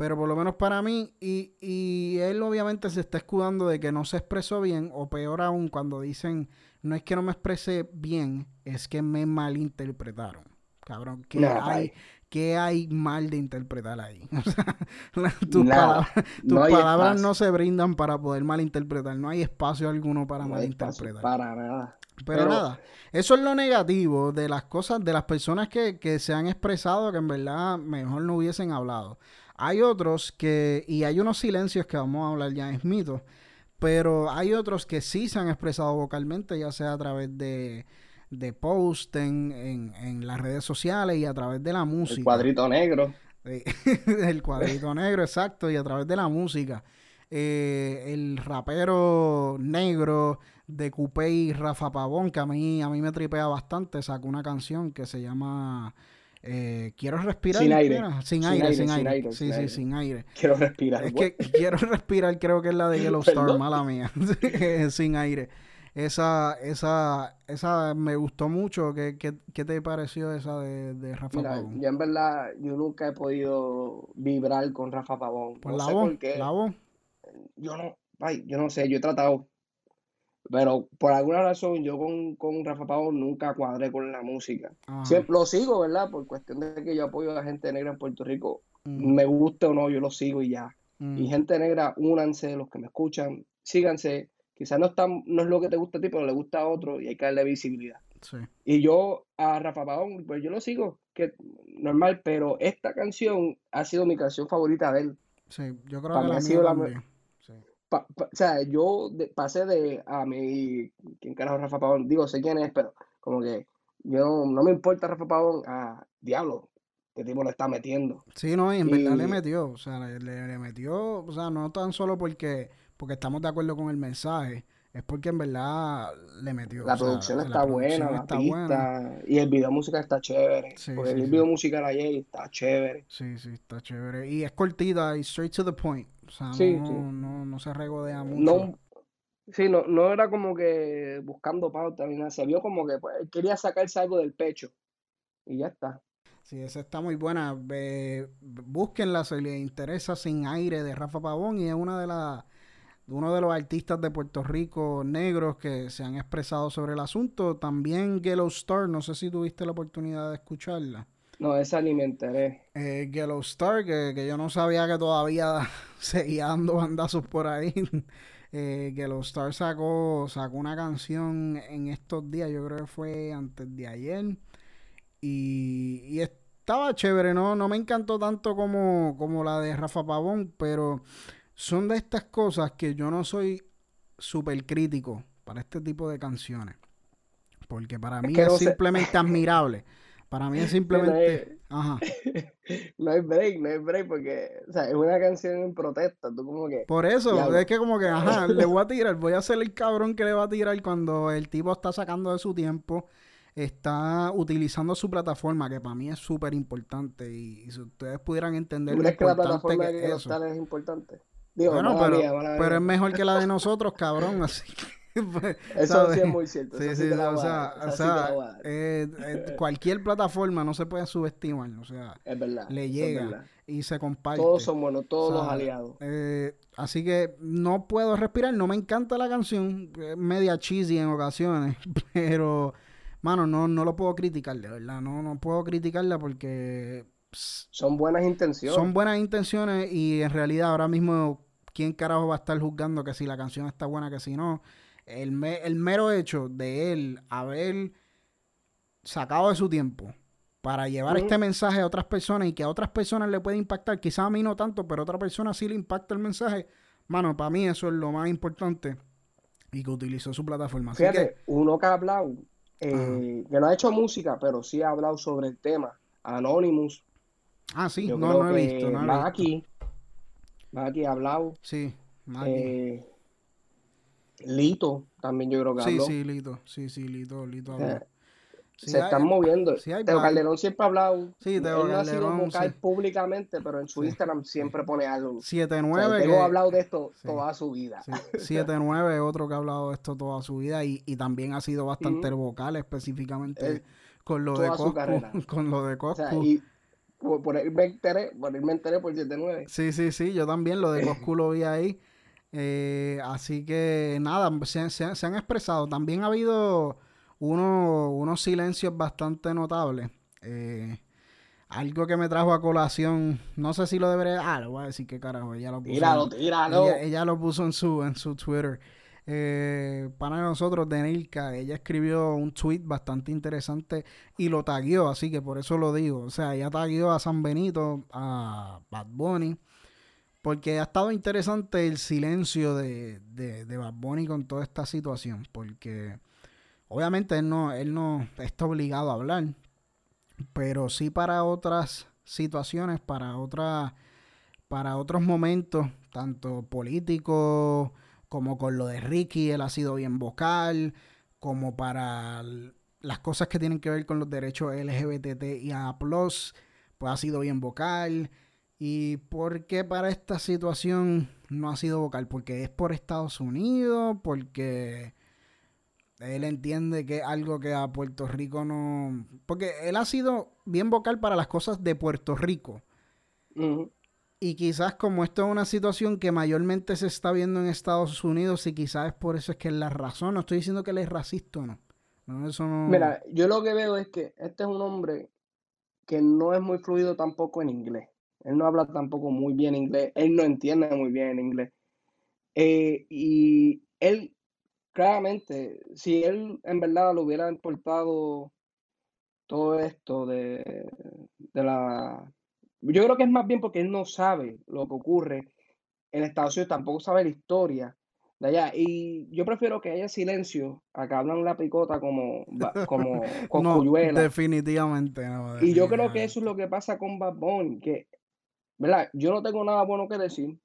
pero por lo menos para mí, y, y él obviamente se está escudando de que no se expresó bien, o peor aún, cuando dicen, no es que no me expresé bien, es que me malinterpretaron. Cabrón, ¿qué Nah, hay, qué hay mal de interpretar ahí? O sea, la- tus Nada. palabras, tus No palabras no se brindan para poder malinterpretar, no hay espacio alguno para No malinterpretar. para nada. Pero, Pero- nada, eso es lo negativo de las cosas, de las personas que, que se han expresado que en verdad mejor no hubiesen hablado. Hay otros que, y hay unos silencios que vamos a hablar ya es mito, pero hay otros que sí se han expresado vocalmente, ya sea a través de, de post en, en, en las redes sociales y a través de la música. El cuadrito negro. El cuadrito negro, exacto, y a través de la música. Eh, el rapero negro de Coupé y Rafa Pavón, que a mí, a mí me tripea bastante, sacó una canción que se llama eh, Quiero respirar. Sin aire. Sin, Sin aire, aire, sin sin aire. aire, Sí, sin sí, aire. sin aire. Quiero respirar. Es que quiero respirar, creo que es la de Yellowstar, Perdón. mala mía. Sin aire. Esa, esa, esa me gustó mucho. ¿Qué, qué, qué te pareció esa de, de Rafa Mira, Pavón? yo en verdad, yo nunca he podido vibrar con Rafa Pavón. Por no la sé voz, por qué. la voz. Yo no, ay, yo no sé, yo he tratado. Pero por alguna razón yo con, con Rafa Pavón nunca cuadré con la música. Ajá. Siempre, lo sigo, ¿verdad? Por cuestión de que yo apoyo a la gente negra en Puerto Rico. Mm, Me guste o no, yo lo sigo y ya. mm. Y gente negra, únanse, los que me escuchan, síganse. Quizás no, están, no es lo que te gusta a ti, pero le gusta a otro y hay que darle visibilidad. Sí. Y yo a Rafa Pavón, pues yo lo sigo, que normal, pero esta canción ha sido mi canción favorita de él. Sí, yo creo Para que la ha sido la. Pa- pa- o sea, yo de- pasé de a mí, ¿quién carajo Rafa Pavón? Digo, sé quién es, pero como que yo no, no me importa Rafa Pavón a diablo, qué tipo le está metiendo. Sí, no, y en verdad le metió, o sea, le, le- le metió, o sea, no tan solo porque, porque estamos de acuerdo con el mensaje, es porque en verdad le metió. La o sea, producción la está buena, producción la está pista, buena. y el video musical está chévere. Sí, porque sí, el sí. video musical ayer está chévere. Sí, sí, está chévere. Y es cortita y straight to the point, o sea, no, no, no se regodea mucho. No, sí, no, no era como que buscando pauta ni nada, se vio como que pues, quería sacarse algo del pecho. Y ya está. Sí, esa está muy buena. Ve- búsquenla, si les interesa Sin Aire de Rafa Pavón y es una de las uno de los artistas de Puerto Rico negros que se han expresado sobre el asunto. También Yellow Star, no sé si tuviste la oportunidad de escucharla. No, esa ni me enteré. Eh, Yellow Star, que, que yo no sabía que todavía seguía dando bandazos por ahí. Eh, Yellow Star sacó, sacó una canción en estos días, yo creo que fue antes de ayer. Y, y estaba chévere, ¿no? No me encantó tanto como, como la de Rafa Pavón, pero son de estas cosas que yo no soy súper crítico para este tipo de canciones. Porque para mí que es no simplemente admirable. Para mí es simplemente... Ajá. No hay break, no hay break, porque, o sea, es una canción en protesta. Tú como que, Por eso, es que como que, ajá, le voy a tirar, voy a ser el cabrón que le va a tirar cuando el tipo está sacando de su tiempo está utilizando su plataforma, que para mí es súper importante. Y, si ustedes pudieran entender ¿Tú crees que la plataforma que de eso. es importante? Digo, bueno, pero, pero es mejor que la de nosotros, cabrón, así pues, Eso sí es muy cierto. Sí, sí, o sea, o sea eh, eh, cualquier plataforma no se puede subestimar, o sea, es verdad, le llega y se comparte. Todos son buenos, todos los aliados. Eh, así que no puedo respirar, no me encanta la canción, media cheesy en ocasiones, pero mano, no, no lo puedo criticar, de verdad. No, no puedo criticarla porque. son buenas intenciones. Son buenas intenciones y en realidad ahora mismo, ¿quién carajo va a estar juzgando que si la canción está buena, que si no? El, el mero hecho de él haber sacado de su tiempo para llevar este mensaje a otras personas y que a otras personas le puede impactar, quizás a mí no tanto, pero a otra persona sí le impacta el mensaje, mano, para mí eso es lo más importante y que utilizó su plataforma. Fíjate, uno que ha hablado eh, que no ha hecho música, pero sí ha hablado sobre el tema. Anonymous. Ah, sí, no, no he visto. No más aquí. Aquí ha hablado. Sí, eh, Lito también yo creo que habló. Sí, sí, Lito. Sí, sí, Lito, Lito habló se están moviendo. Teo Calderón siempre ha hablado. Sí, Teo él no ha sido vocal públicamente, pero en su Instagram siempre pone algo. 7-9. O ha hablado de esto toda su vida. 7-9 es otro que ha hablado de esto toda su vida y, y también ha sido bastante vocal específicamente con, lo de Coscu, con lo de Coscu. O sea, y por, por, él me enteré, por él me enteré por 7-9. Sí, sí, sí, yo también lo de Coscu lo vi ahí. Eh, así que nada, se, se han expresado. También ha habido uno, unos silencios bastante notables. Eh, algo que me trajo a colación, no sé si lo debería. Ah, lo voy a decir que carajo, ella lo puso. Tíralo, tíralo. Ella, lo puso en su, en su Twitter. Eh, para nosotros, Denilka, ella escribió un tweet bastante interesante y lo tagueó, así que por eso lo digo. O sea, ella tagueó a San Benito, a Bad Bunny, porque ha estado interesante el silencio de, de, de Bad Bunny con toda esta situación, porque Obviamente él no, él no está obligado a hablar, pero sí para otras situaciones, para otras, para otros momentos, tanto políticos como con lo de Ricky, él ha sido bien vocal, como para las cosas que tienen que ver con los derechos LGBT y A+, pues ha sido bien vocal. ¿Y por qué para esta situación no ha sido vocal? Porque es por Estados Unidos, porque él entiende que es algo que a Puerto Rico no... Porque él ha sido bien vocal para las cosas de Puerto Rico. Y quizás como esto es una situación que mayormente se está viendo en Estados Unidos y quizás es por eso es que es la razón. No estoy diciendo que él es racista o no. eso no... Mira, yo lo que veo es que este es un hombre que no es muy fluido tampoco en inglés. Él no habla tampoco muy bien inglés. Él no entiende muy bien inglés. Eh, y él claramente, si él en verdad lo hubiera importado todo esto de, la... Yo creo que es más bien porque él no sabe lo que ocurre en Estados Unidos, tampoco sabe la historia de allá. Y yo prefiero que haya silencio a que hablan la picota como, como con no, definitivamente no. Y yo creo que eso es lo que pasa con Bad Bunny, que, ¿verdad? Yo no tengo nada bueno que decir,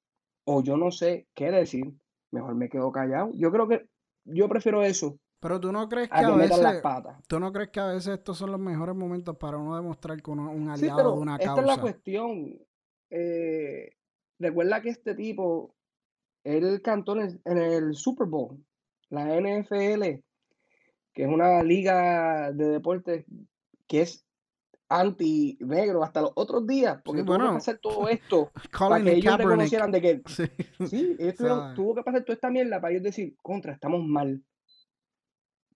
o yo no sé qué decir, mejor me quedo callado. Yo creo que yo prefiero eso. Pero tú no crees que a, veces tú no crees que a veces estos son los mejores momentos para uno demostrar que uno es un aliado de una causa. Esta es la cuestión. Eh, recuerda que este tipo, él cantó en el, Super Bowl, la NFL, que es una liga de deportes que es anti-negro hasta los otros días, porque tuvo que hacer todo esto para que ellos reconocieran de que sí, tuvo que pasar toda esta mierda para ellos decir, contra, estamos mal.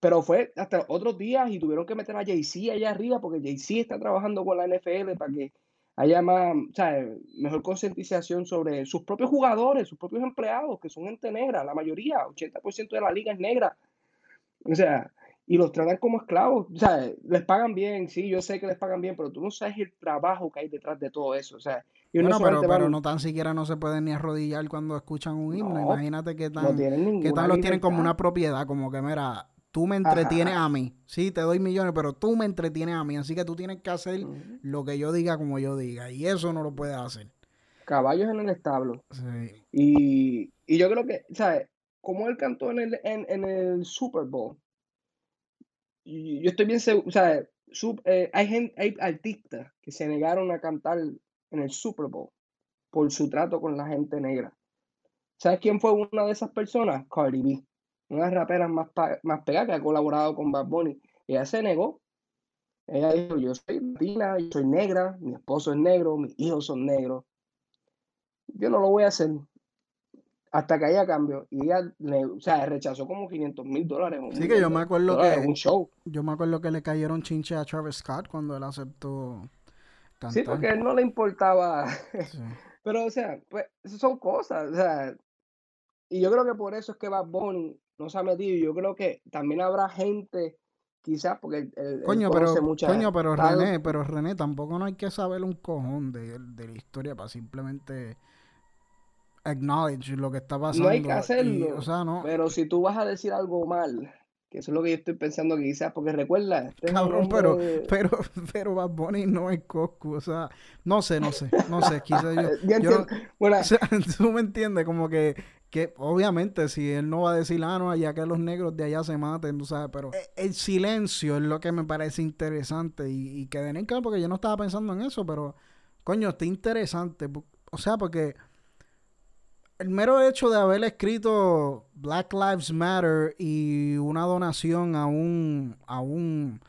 Pero fue hasta otros días y tuvieron que meter a Jay-Z allá arriba porque Jay-Z está trabajando con la NFL para que haya más, o sea, mejor concientización sobre sus propios jugadores, sus propios empleados, que son gente negra, la mayoría, 80% de la liga es negra. O sea, y los tratan como esclavos. O sea, les pagan bien, sí, yo sé que les pagan bien, pero tú no sabes el trabajo que hay detrás de todo eso. O sea, y bueno, pero, pero no tan siquiera no se pueden ni arrodillar cuando escuchan un himno. Imagínate que tan, que tan los tienen como una propiedad, como que mira, tú me entretienes a mí. Sí, te doy millones, pero tú me entretienes a mí. Así que tú tienes que hacer lo que yo diga como yo diga. Y eso no lo puedes hacer. Caballos en el establo. Sí. Y, y yo creo que, ¿sabes? Como él cantó en el, en, en el Super Bowl, yo estoy bien seguro, o sea, eh, hay, gente, hay artistas que se negaron a cantar en el Super Bowl por su trato con la gente negra. ¿Sabes quién fue una de esas personas? Cardi B, una de las raperas más, más pegadas que ha colaborado con Bad Bunny. Ella se negó. Ella dijo, yo soy latina, yo soy negra, mi esposo es negro, mis hijos son negros. Yo no lo voy a hacer hasta que haya cambio. Y ella o sea, rechazó como 500 mil dólares. Sí, que yo me acuerdo que. Un show. Yo me acuerdo que le cayeron chinches a Travis Scott cuando él aceptó cantar. Sí, porque él no le importaba. Pero, o sea, pues, son cosas. O sea, y yo creo que por eso es que Bad Bunny no se ha metido. Yo creo que también habrá gente. Quizás porque el, coño, pero, coño, pero René, pero René, tampoco no hay que saber un cojón de, de la historia para simplemente acknowledge lo que está pasando. No hay que hacerlo. Pero si tú vas a decir algo mal, que eso es lo que yo estoy pensando que quizás, porque recuerda. Este Cabrón, pero, pero, pero Bad Bunny no es Coscu, o sea, no sé, no sé, no sé, quizás yo. bueno, o sea, tú me entiendes, como que, que obviamente si él no va a decir, ah, no, allá que los negros de allá se maten, tú sabes, pero e, el silencio es lo que me parece interesante y, y que den claro, porque yo no estaba pensando en eso, pero coño, está interesante, o sea, porque el mero hecho de haber escrito Black Lives Matter y una donación a un, a un,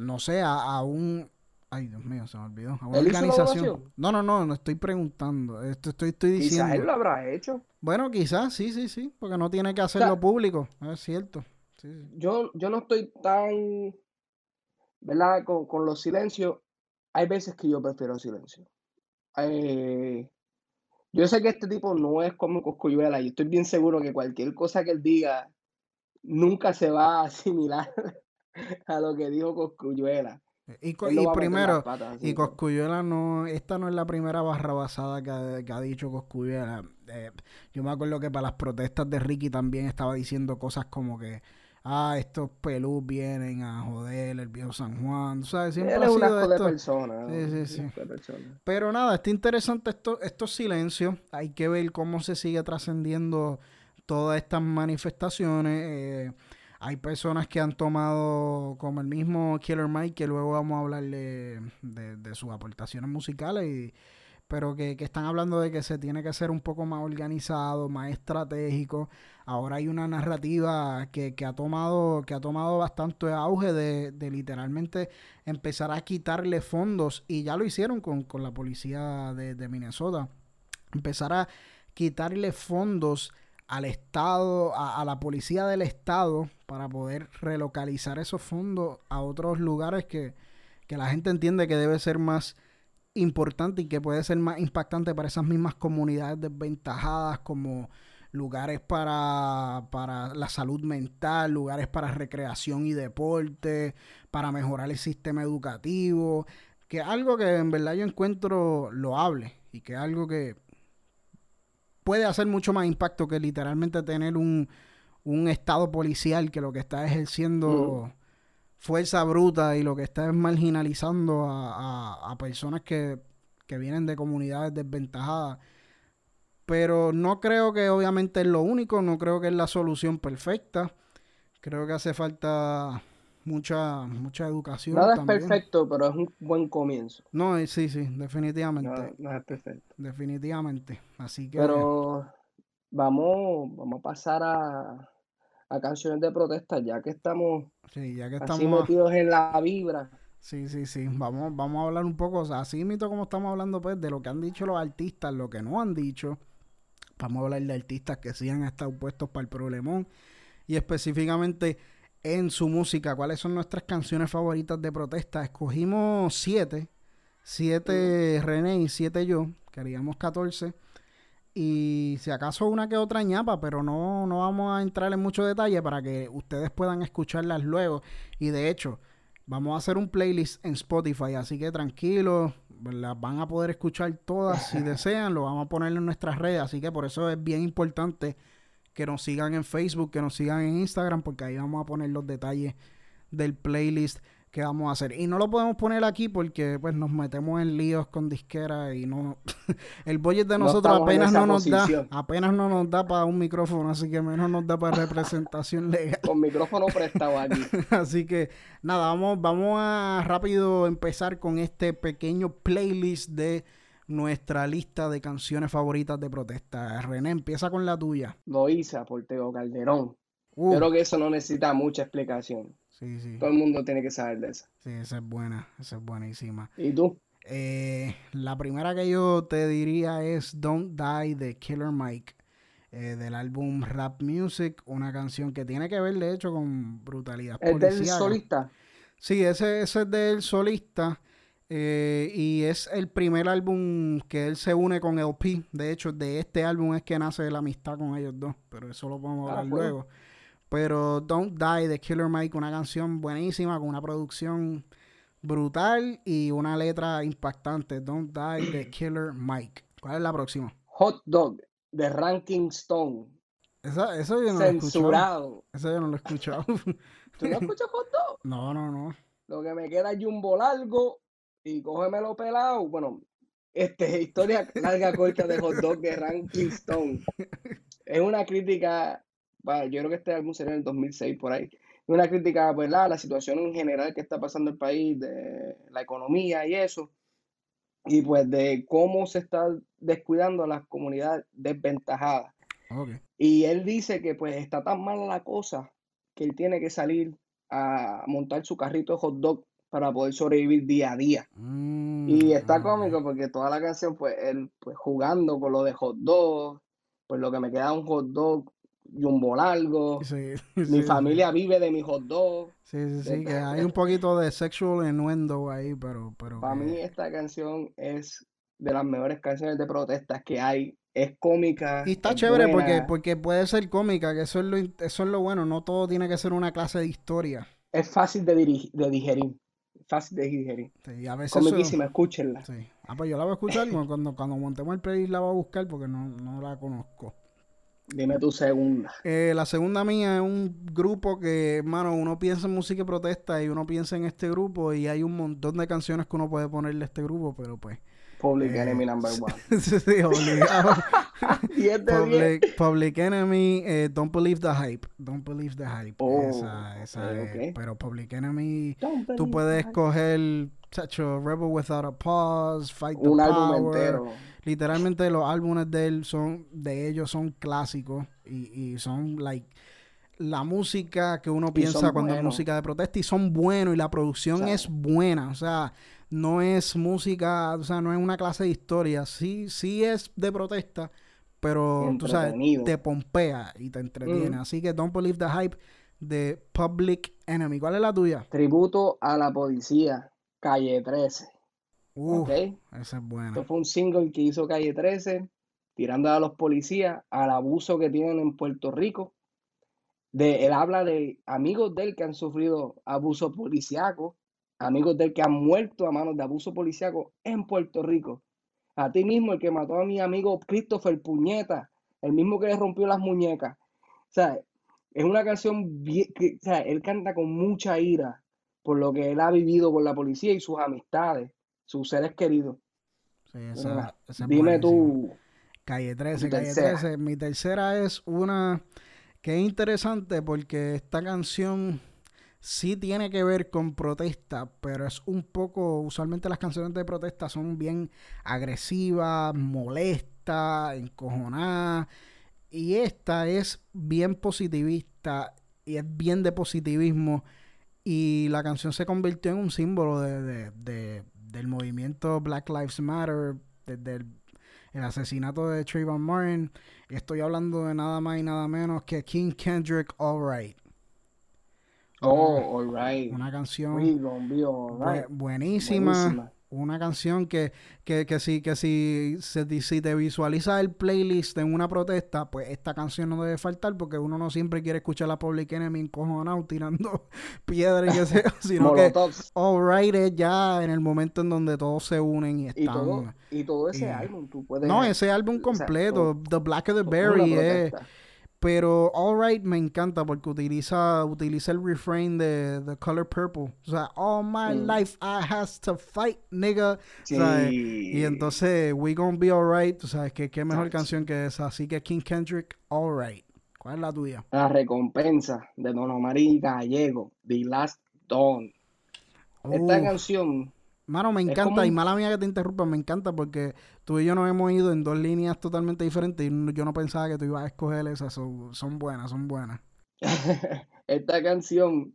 no sé, a, un, ay Dios mío, se me olvidó, a una organización. No, no, no, no estoy preguntando, esto estoy, estoy diciendo. Quizás él lo habrá hecho. Bueno, quizás, sí, sí, sí, porque no tiene que hacerlo público, es cierto. Yo, yo no estoy tan, ¿verdad? Con, con los silencios, hay veces que yo prefiero silencio. Eh, yo sé que este tipo no es como Coscuyuela y estoy bien seguro que cualquier cosa que él diga nunca se va a asimilar a lo que dijo Coscuyuela. Y, primero, y Coscuyuela no, esta no es la primera barra basada que, ha dicho Coscuyuela. Eh, yo me acuerdo que para las protestas de Ricky también estaba diciendo cosas como que ah, estos pelús vienen a joder el viejo San Juan, ¿sabes? Siempre ha sido de personas. Sí, sí, sí. Pero nada, está interesante esto, estos silencios. Hay que ver cómo se sigue trascendiendo todas estas manifestaciones. Eh, hay personas que han tomado, como el mismo Killer Mike, que luego vamos a hablarle de, de sus aportaciones musicales y pero que, están hablando de que se tiene que ser un poco más organizado, más estratégico. Ahora hay una narrativa que, ha, tomado, que ha tomado bastante auge de, literalmente empezar a quitarle fondos, y ya lo hicieron con, la policía de, Minnesota, empezar a quitarle fondos al Estado, a, a, la policía del Estado, para poder relocalizar esos fondos a otros lugares que, que la gente entiende que debe ser más importante y que puede ser más impactante para esas mismas comunidades desventajadas como lugares para, para la salud mental, lugares para recreación y deporte, para mejorar el sistema educativo, que es algo que en verdad yo encuentro loable y que es algo que puede hacer mucho más impacto que literalmente tener un, un estado policial que lo que está ejerciendo fuerza bruta y lo que está es marginalizando a, personas que, vienen de comunidades desventajadas. Pero no creo que obviamente es lo único, no creo que es la solución perfecta. Creo que hace falta mucha mucha educación. Nada es perfecto, pero es un buen comienzo. No, eh, sí, sí, definitivamente. No, es perfecto. Definitivamente. Así que. Pero vamos, vamos a pasar a, a canciones de protesta, ya que estamos, sí, ya que así metidos en la vibra. Sí, sí, sí. Vamos, vamos a hablar un poco, o sea, así mito como estamos hablando pues de lo que han dicho los artistas, lo que no han dicho. Vamos a hablar de artistas que sí han estado puestos para el problemón y específicamente en su música, cuáles son nuestras canciones favoritas de protesta. Escogimos siete, siete René y siete yo, queríamos 14. Y si acaso una que otra ñapa, pero no, no vamos a entrar en mucho detalle para que ustedes puedan escucharlas luego. Y de hecho, vamos a hacer un playlist en Spotify, así que tranquilos, las van a poder escuchar todas si desean, lo vamos a poner en nuestras redes, así que por eso es bien importante que nos sigan en Facebook, que nos sigan en Instagram, porque ahí vamos a poner los detalles del playlist ¿qué vamos a hacer? Y no lo podemos poner aquí porque pues nos metemos en líos con disquera y no el budget de nosotros apenas no nos da, apenas no nos da para un micrófono, así que menos nos da para representación legal. Con micrófono prestado aquí. así que nada, vamos vamos a rápido empezar con este pequeño playlist de nuestra lista de canciones favoritas de protesta. René, empieza con la tuya. Loisa por Teo Calderón. Yo creo que eso no necesita mucha explicación. Sí, sí. Todo el mundo tiene que saber de eso. Sí, esa es buena, esa es buenísima. ¿Y tú? Eh, la primera que yo te diría es Don't Die de Killer Mike. Eh, del álbum Rap Music, una canción que tiene que ver de hecho con brutalidad. ¿Es del solista? Sí, ese, ese es del solista. Eh, y es el primer álbum que él se une con LP. De hecho, de este álbum es que nace la amistad con ellos dos. Pero eso lo podemos ah, hablar luego. Pero Don't Die de Killer Mike, una canción buenísima con una producción brutal y una letra impactante. Don't Die de Killer Mike. ¿Cuál es la próxima? Hot Dog de Ranking Stone. Esa, eso yo no Censurado. Lo eso yo no lo he escuchado. ¿Tú no escuchas Hot Dog? No, no, no. Lo que me queda es Jumbo Largo y cógemelo pelado. Bueno, este, historia larga corta de Hot Dog de Ranking Stone. Es una crítica yo creo que este álbum sería en el 2006 por ahí. Una crítica pues, la, la situación en general que está pasando el país, de la economía y eso, y pues de cómo se está descuidando a las comunidades desventajadas. Y él dice que pues está tan mala la cosa que él tiene que salir a montar su carrito de hot dog para poder sobrevivir día a día. Mm, y está cómico porque toda la canción, pues él pues jugando con lo de hot dog, pues lo que me queda un hot dog jumbo largo. mi familia vive de mi hot dog. Sí, sí, sí, que hay un poquito de sexual enuendo ahí, pero... pero Para mí esta canción es de las mejores canciones de protestas que hay. Es cómica. Y está chévere porque, porque puede ser cómica, que eso es, lo, eso es lo bueno. No todo tiene que ser una clase de historia. Es fácil de, de digerir. Fácil de digerir. Sí, a veces Comiquísima, escúchenla. Sí. Ah, pues yo la voy a escuchar cuando, cuando montemos el playlist la voy a buscar porque no, no la conozco. Dime tu segunda. Eh, la segunda mía es un grupo que, hermano, uno piensa en música y protesta y uno piensa en este grupo y hay un montón de canciones que uno puede ponerle a este grupo, pero pues... Public eh, Enemy number one. sí, obligado. Public, Public, Enemy, eh, Don't Believe the Hype. Don't Believe the Hype. Oh, esa, esa es. Pero Public Enemy, tú puedes coger, chacho, Rebel Without a Pause, Fight the un álbum entero literalmente los álbumes de él son, de ellos son clásicos y, son like la música que uno piensa cuando es música de protesta y son buenos y la producción es buena, o sea, no es música, o sea, no es una clase de historia, sí, sí es de protesta, pero tú sabes, te pompea y te entretiene. Así que Don't Believe the Hype de Public Enemy. ¿Cuál es la tuya? Tributo a la policía, Calle 13. Uh, Esa es buena. Esto fue un single que hizo Calle 13, tirando a los policías al abuso que tienen en Puerto Rico. De, él habla de amigos de él que han sufrido abuso policiaco, amigos de él que han muerto a manos de abuso policiaco en Puerto Rico. A ti mismo, el que mató a mi amigo Christopher Puñeta, el mismo que le rompió las muñecas. O sea, es una canción que, o sea, él canta con mucha ira por lo que él ha vivido con la policía y sus amistades sus seres queridos. Sí, esa, Dime tú. Calle 13, Calle 13. Mi tercera es una que es interesante porque esta canción sí tiene que ver con protesta, pero es un poco, usualmente las canciones de protesta son bien agresivas, molestas, encojonadas. Y esta es bien positivista y es bien de positivismo. Y la canción se convirtió en un símbolo de, del movimiento Black Lives Matter, desde el, asesinato de Trayvon Martin. Estoy hablando de nada más y nada menos que King Kendrick All Right. Oh, All Right. Una canción buenísima una canción que, que, que si, que si, si, te visualiza el playlist en una protesta, pues esta canción no debe faltar porque uno no siempre quiere escuchar a Public Enemy encojonado tirando piedras y sea, sino que Alright es ya en el momento en donde todos se unen y están. Y todo, ese álbum, tú puedes... No, ese álbum completo, The Black of the Berry, es Pero All Right me encanta porque utiliza, utiliza el refrain de The Color Purple. O sea, All my Mm. life I has to fight, nigga. Y entonces, We Gonna Be Alright, tú sabes que qué mejor canción que esa. Así que King Kendrick, Alright. ¿Cuál es la tuya? La recompensa de Don Omar y Gallego, The Last Dawn. Esta canción, Mano, me encanta, como y mala mía que te interrumpa, me encanta porque tú y yo nos hemos ido en dos líneas totalmente diferentes y yo no pensaba que tú ibas a escoger esas. so- son buenas, son buenas. esta canción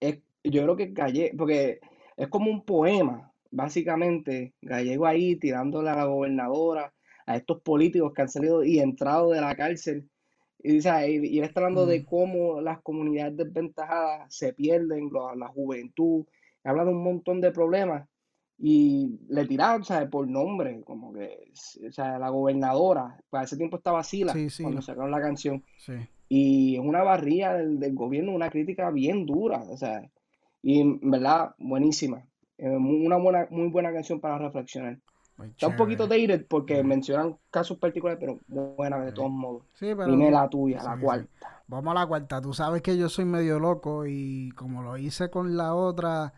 es, yo creo que Gallego, porque es como un poema, básicamente, Gallego ahí tirándole a la gobernadora, a estos políticos que han salido y entrado de la cárcel. Y, dice, y, y él está hablando de cómo las comunidades desventajadas se pierden, lo- la juventud, habla de un montón de problemas. Y le tiraron, ¿sabes? Por nombre, como que, o sea, la gobernadora, para ese tiempo estaba Sila Sí, sí. cuando sacaron la canción. Sí. Y es una barría del, del gobierno, una crítica bien dura, o sea, y en verdad, buenísima. Eh, una buena, muy buena canción para reflexionar. Muy Está un poquito dated porque mencionan casos particulares, pero buena de todos modos. Sí, pero Dime la tuya, la cuarta. Vamos a la cuarta. Tú sabes que yo soy medio loco y como lo hice con la otra,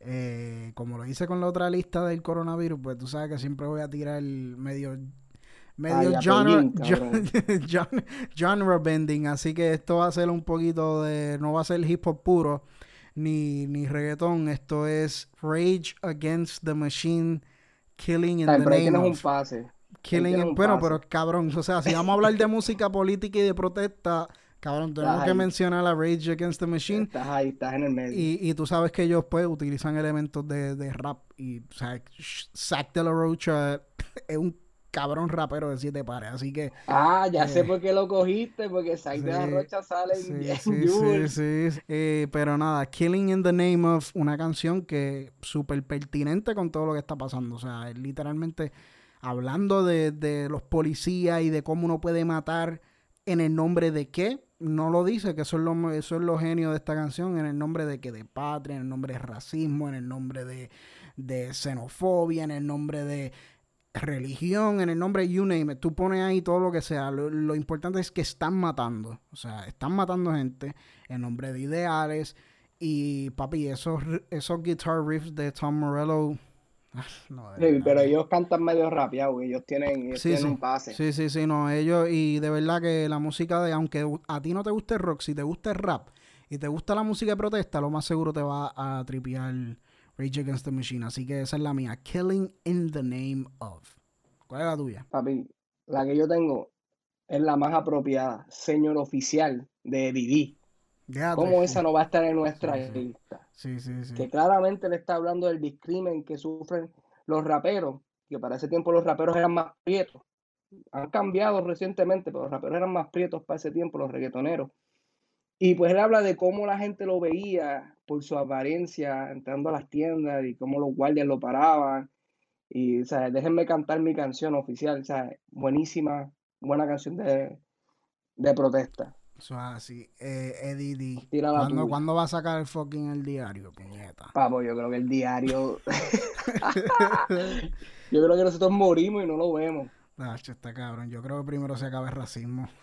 eh, como lo hice con la otra lista del coronavirus, pues tú sabes que siempre voy a tirar el medio medio Ay, genre, genre bending, así que esto va a ser un poquito de, no va a ser hip hop puro ni, ni reggaetón, esto es Rage Against the Machine, Killing in Ay, the pero Name tienes un of. pase. Killing in- un bueno, pase. pero cabrón, o sea, si vamos a hablar de música política y de protesta, cabrón, tenemos que mencionar a Rage Against the Machine. Estás ahí, estás en el medio. Y, y tú sabes que ellos pues utilizan elementos de, de rap y o sea, Zack de la Rocha es un cabrón rapero de siete pares, así que Ah, ya sé eh, por qué lo cogiste, porque Zack de la sí, Rocha sale en, sí, en sí, sí, Jules. sí. Eh, pero nada, Killing in the Name of, una canción que súper pertinente con todo lo que está pasando. O sea, es literalmente hablando de, de los policías y de cómo uno puede matar en el nombre de qué. No lo dice, que eso es lo, eso es lo genio de esta canción, en el nombre de que de patria, en el nombre de racismo, en el nombre de, de xenofobia, en el nombre de religión, en el nombre you name it, tú pones ahí todo lo que sea. Lo, lo importante es que están matando. O sea, están matando gente en nombre de ideales. Y papi, esos, esos guitar riffs de Tom Morello. Ah, no, Sí, pero que- ellos cantan medio rapeado, ellos tienen, ellos Sí, tienen sí. un pase. Sí, sí, sí, no, ellos, y de verdad que la música de, aunque a ti no te guste el rock, si te gusta el rap y te gusta la música de protesta, lo más seguro te va a tripear Rage Against the Machine. Así que esa es la mía, Killing in the Name of. ¿Cuál es la tuya? Papi, la que yo tengo es la más apropiada, señor oficial de Didi. ¿Cómo esa no va a estar en nuestra lista? Que claramente le está hablando del discrimen que sufren los raperos, que para ese tiempo los raperos eran más prietos. Han cambiado recientemente, pero los raperos eran más prietos para ese tiempo, los reggaetoneros. Y pues él habla de cómo la gente lo veía por su apariencia entrando a las tiendas y cómo los guardias lo paraban. Y, sea, déjenme cantar mi canción oficial, sea, buenísima, buena canción de, de protesta. Eso es así. Eh, Eddie D. Tira la ¿Cuándo, tuya. ¿Cuándo va a sacar el fucking el diario, puñeta? Papo, yo creo que el diario, yo creo que nosotros morimos y no lo vemos. Nacho, está cabrón. Yo creo que primero se acaba el racismo.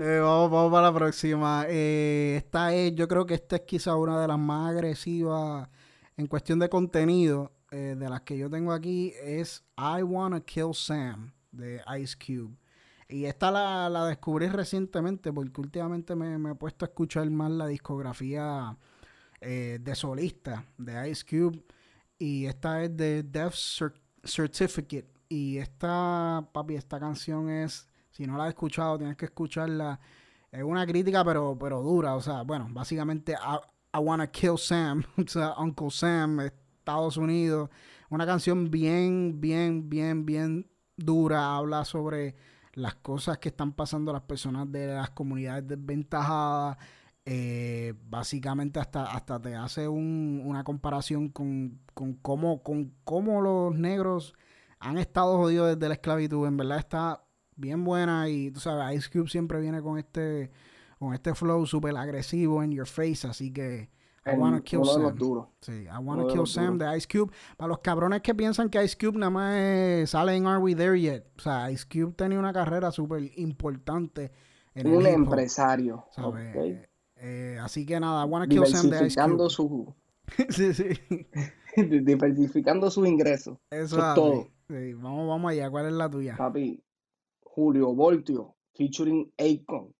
Eh, vamos, vamos para la próxima. Eh, esta es, yo creo que esta es quizá una de las más agresivas en cuestión de contenido eh, de las que yo tengo aquí. Es I Wanna Kill Sam de Ice Cube. Y esta la, la descubrí recientemente porque últimamente me, me he puesto a escuchar más la discografía eh, de solista de Ice Cube. Y esta es de Death Cer- Certificate. Y esta, papi, esta canción es, si no la has escuchado, tienes que escucharla. Es una crítica, pero, pero dura. O sea, bueno, básicamente, I, I Wanna Kill Sam, o sea, Uncle Sam, Estados Unidos. Una canción bien, bien, bien, bien dura. Habla sobre las cosas que están pasando a las personas de las comunidades desventajadas. Eh, básicamente hasta, hasta te hace un- una comparación con, con, cómo, con cómo los negros han estado jodidos desde la esclavitud. En verdad está bien buena y tú sabes, Ice Cube siempre viene con este, con este flow súper agresivo en your face. Así que I Wanna Kill Sam. Sí, I Wanna Kill Sam de Ice Cube. Para los cabrones que piensan que Ice Cube nada más sale en Are We There Yet. O sea, Ice Cube tenía una carrera súper importante. En Un empresario. Eh, así que nada, I Wanna Kill Sam de Ice Cube. Su... sí, sí. Diversificando sus ingresos. Eso, es todo. Sí, vamos, vamos allá. ¿Cuál es la tuya? Papi, Julio Voltio, featuring Akon.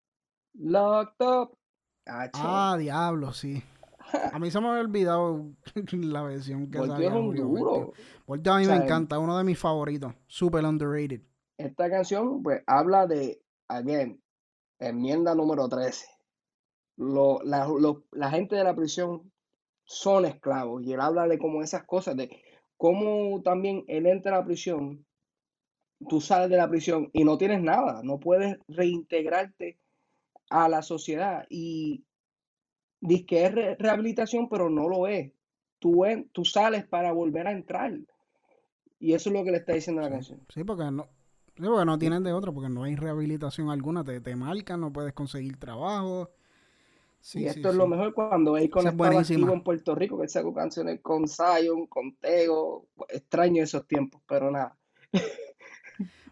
Locked Up. Ah, diablo, sí. A mí se me había olvidado la versión que Voltio es un duro. Voltio a mí me encanta, uno de mis favoritos. Super underrated. Esta canción, pues, habla de, again, enmienda número 13. Lo, la, la gente de la prisión son esclavos. Y él habla de como esas cosas, de cómo también él entra a la prisión, tú sales de la prisión y no tienes nada, no puedes reintegrarte a la sociedad. Y dice que es rehabilitación, pero no lo es. Tú, tú sales para volver a entrar. Y eso es lo que le está diciendo la canción. Sí, porque no, porque no tienen de otro, porque no hay rehabilitación alguna, te, te marcan, no puedes conseguir trabajo y esto es lo mejor cuando Akon estaba activo en Puerto Rico, que él sacó canciones con Zion, con Tego. Extraño esos tiempos, pero nada.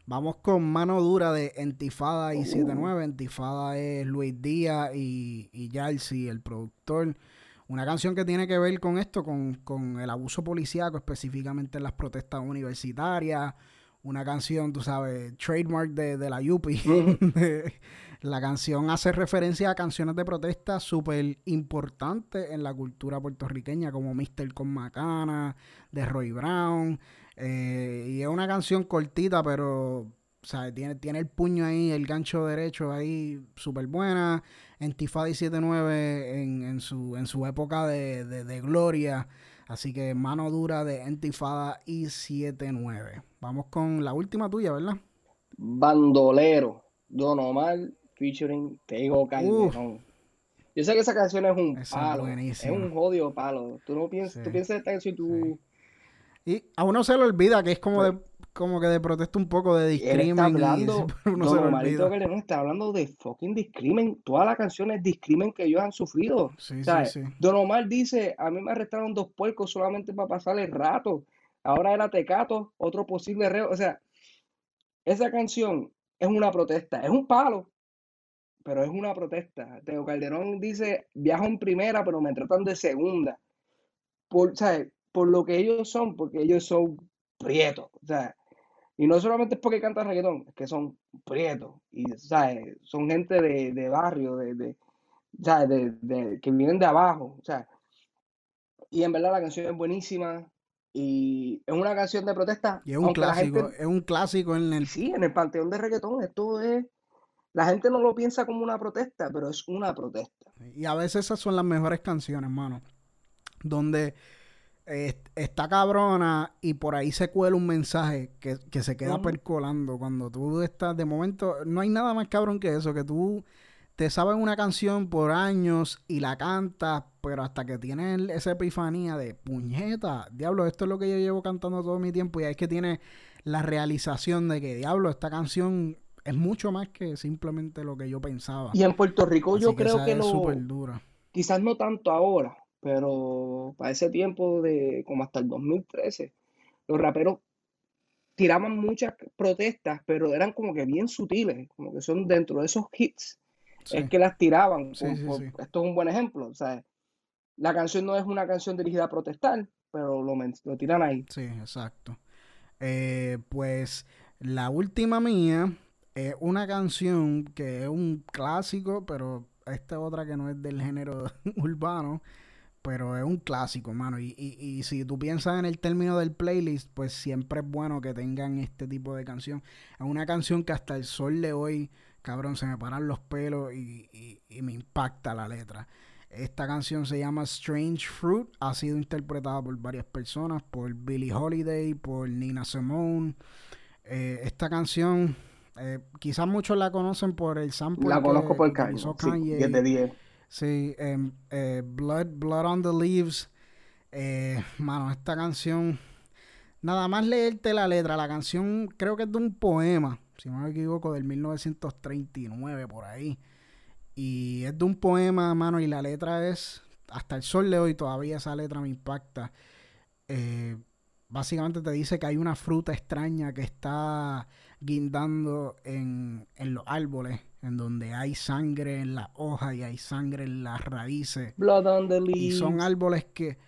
Vamos con Mano Dura de Entifada y 79. Entifada es Luis Díaz y, y el productor. Una canción que tiene que ver con esto, con, con el abuso policíaco, específicamente en las protestas universitarias. Una canción, tú sabes, trademark de, de la Yupi. La canción hace referencia a canciones de protesta súper importantes en la cultura puertorriqueña, como Mr. Con Macana, de Roy Brown. Eh, y es una canción cortita, pero Tiene, tiene el puño ahí, el gancho derecho ahí, súper buena. Entifada y 79 en, en, su, en su época de, de, gloria. Así que mano dura de Entifada y 79. Vamos con la última tuya, ¿verdad? Bandolero. Don Omar featuring Tego Calderón. Yo sé que esa canción es un palo. Es, un jodido palo. Tú no piensas, tú piensas esta canción y tú. Y a uno se le olvida que es como de como que de protesta un poco de discrimen. Está hablando, uno se está hablando de fucking discrimen. Toda la canción es discrimen que ellos han sufrido. Sí, sí, sí. Don Omar dice, a mí me arrestaron dos puercos solamente para pasar el rato. Ahora era Tecato, otro posible reo. O sea, esa canción es una protesta, es un palo, pero es una protesta. Teo Calderón dice, viajo en primera, pero me tratan de segunda. Por, por lo que ellos son, porque ellos son prietos. y no solamente es porque cantan reggaetón, es que son prietos. Y son gente de, barrio, de, de, que vienen de abajo. y en verdad la canción es buenísima. Y es una canción de protesta. Y es un clásico, es un clásico en el... Sí, en el panteón de reggaetón. Esto es la gente no lo piensa como una protesta, pero es una protesta. Y a veces esas son las mejores canciones, mano. Donde está cabrona y por ahí se cuela un mensaje que, se queda percolando. Cuando tú estás, de momento, no hay nada más cabrón que eso, que tú te sabes una canción por años y la cantas, pero hasta que tienes esa epifanía de puñeta, diablo, esto es lo que yo llevo cantando todo mi tiempo y ahí es que tienes la realización de que, diablo, esta canción es mucho más que simplemente lo que yo pensaba. Y en Puerto Rico yo creo que no. Quizás no tanto ahora, pero para ese tiempo de como hasta el 2013, los raperos tiraban muchas protestas, pero eran como que bien sutiles, como que son dentro de esos hits. Es que las tiraban. esto es un buen ejemplo. O sea, la canción no es una canción dirigida a protestar, pero lo, lo tiran ahí. Sí, exacto. Eh, pues la última mía es una canción que es un clásico, pero esta es otra que no es del género urbano, pero es un clásico, mano. Y, y, y, si tú piensas en el término del playlist, pues siempre es bueno que tengan este tipo de canción. Es una canción que hasta el sol de hoy, cabrón, se me paran los pelos y, y me impacta la letra. Esta canción se llama Strange Fruit, ha sido interpretada por varias personas, por Billie Holiday, por Nina Simone. Eh, esta canción eh, quizás muchos la conocen por el sample. La conozco por Kanye. Sí, 10 de 10. Sí, em, eh, Blood, Blood on the Leaves. Eh, mano, esta canción. Nada más leerte la letra. La canción creo que es de un poema, si no me equivoco, del 1939 por ahí. Y es de un poema, mano, y la letra es hasta el sol de hoy todavía esa letra me impacta. Eh, básicamente te dice que hay una fruta extraña que está guindando en, en, los árboles, en donde hay sangre en las hojas y hay sangre en las raíces. Blood on the leaves. Y son árboles que,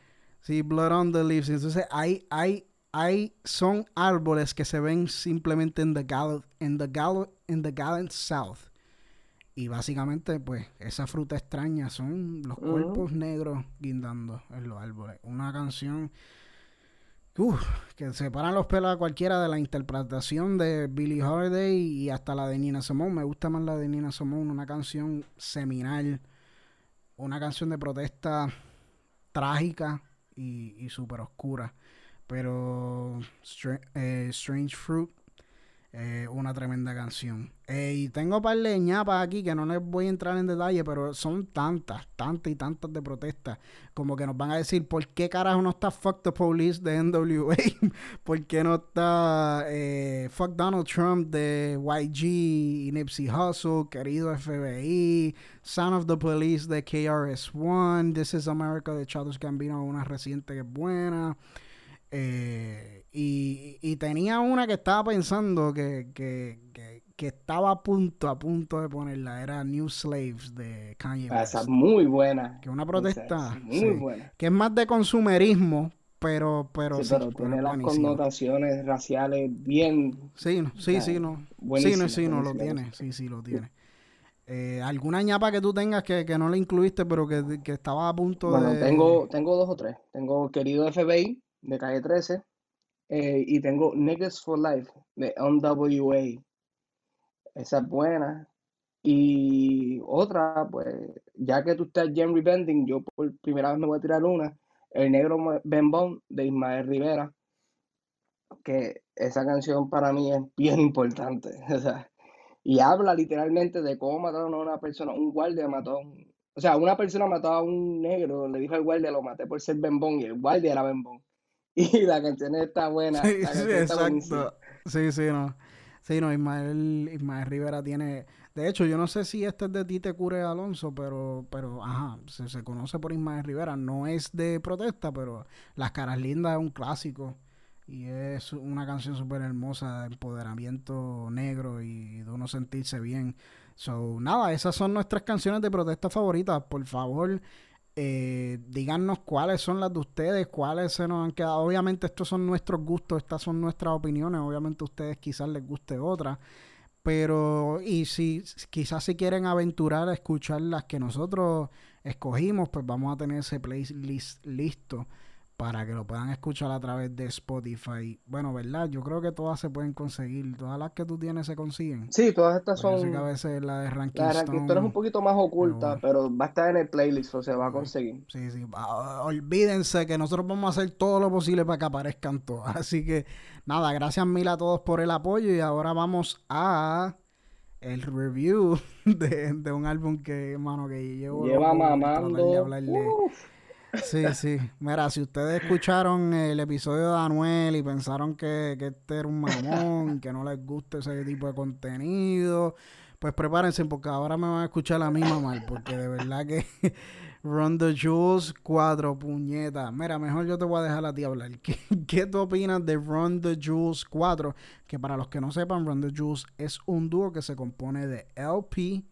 sí, blood on the leaves. Entonces hay, hay, hay, son árboles que se ven simplemente en the, gal en the, gal en the gallant south. Y básicamente, pues, esa fruta extraña son los cuerpos negros guindando en los árboles. Una canción Uf, que separan los pelos a cualquiera de la interpretación de Billie Holiday y hasta la de Nina Simone. Me gusta más la de Nina Simone, una canción seminal, una canción de protesta trágica y, y súper oscura. Pero eh, Strange Fruit una tremenda canción. Eh, y tengo par de ñapas aquí que no les voy a entrar en detalle, pero son tantas, tantas y tantas de protesta. Como que nos van a decir, ¿por qué carajo no está Fuck the Police de NWA? ¿Por qué no está eh, Fuck Donald Trump de YG y Nipsey Hussle, querido FBI, Son of the Police de KRS-One, This is America de Childish Gambino, una reciente que es buena. Eh, y, tenía una que estaba pensando que, estaba a punto, a punto de ponerla. Era New Slaves de Kanye ah, West. Esa es muy buena. Que una protesta. muy buena. Que es más de consumerismo, pero... Pero, sí, pero tiene las connotaciones raciales bien... Sí, sí, sí, no. Sí, no, sí, no, lo tiene. Sí, sí, lo tiene. Eh, ¿Alguna ñapa que tú tengas que, no le incluiste, pero que, que estaba a punto de...? Bueno, tengo, tengo dos o tres. Tengo Querido FBI, de calle 13. Eh, y tengo Niggas for Life de NWA. Esa es buena. Y otra, pues, ya que tú estás Henry Bending, yo por primera vez me voy a tirar una. El negro Bembón de Ismael Rivera. Que esa canción para mí es bien importante. y habla literalmente de cómo mataron a una persona. Un guardia mató a un. O sea, una persona mató a un negro, le dijo al guardia, lo maté por ser Bembón, y el guardia era Bembón. Y la canción está buena. Sí, sí, exacto. Sí, sí, no. Sí, no, Ismael, Ismael Rivera tiene... De hecho, yo no sé si este es de Tite Cure Alonso, pero, pero ajá, se, se, conoce por Ismael Rivera. No es de protesta, pero Las Caras Lindas es un clásico. Y es una canción súper hermosa de empoderamiento negro y de uno sentirse bien. So, nada, esas son nuestras canciones de protesta favoritas. Por favor, eh, díganos cuáles son las de ustedes, cuáles se nos han quedado. Obviamente estos son nuestros gustos, estas son nuestras opiniones, obviamente a ustedes quizás les guste otra, pero y si quizás si quieren aventurar a escuchar las que nosotros escogimos, pues vamos a tener ese playlist listo para que lo puedan escuchar a través de Spotify. Bueno, ¿verdad? Yo creo que todas se pueden conseguir. Todas las que tú tienes se consiguen. Sí, todas estas son. a veces la de Ranking La de Ranking Stone es un poquito más oculta, pero, va a estar en el playlist, o sea, va a conseguir. Sí, sí. Olvídense que nosotros vamos a hacer todo lo posible para que aparezcan todas. Así que, nada, gracias mil a todos por el apoyo y ahora vamos a el review de, de un álbum que, mano, que llevo. Lleva mamando. Sí, sí. Mira, si ustedes escucharon el episodio de Anuel y pensaron que, este era un mamón, que no les gusta ese tipo de contenido, pues prepárense porque ahora me van a escuchar la misma mal, porque de verdad que Run the Jewels, cuatro puñetas. Mira, mejor yo te voy a dejar a ti hablar. ¿Qué, ¿Qué, tú opinas de Run the Jewels 4? Que para los que no sepan, Run the Jewels es un dúo que se compone de LP,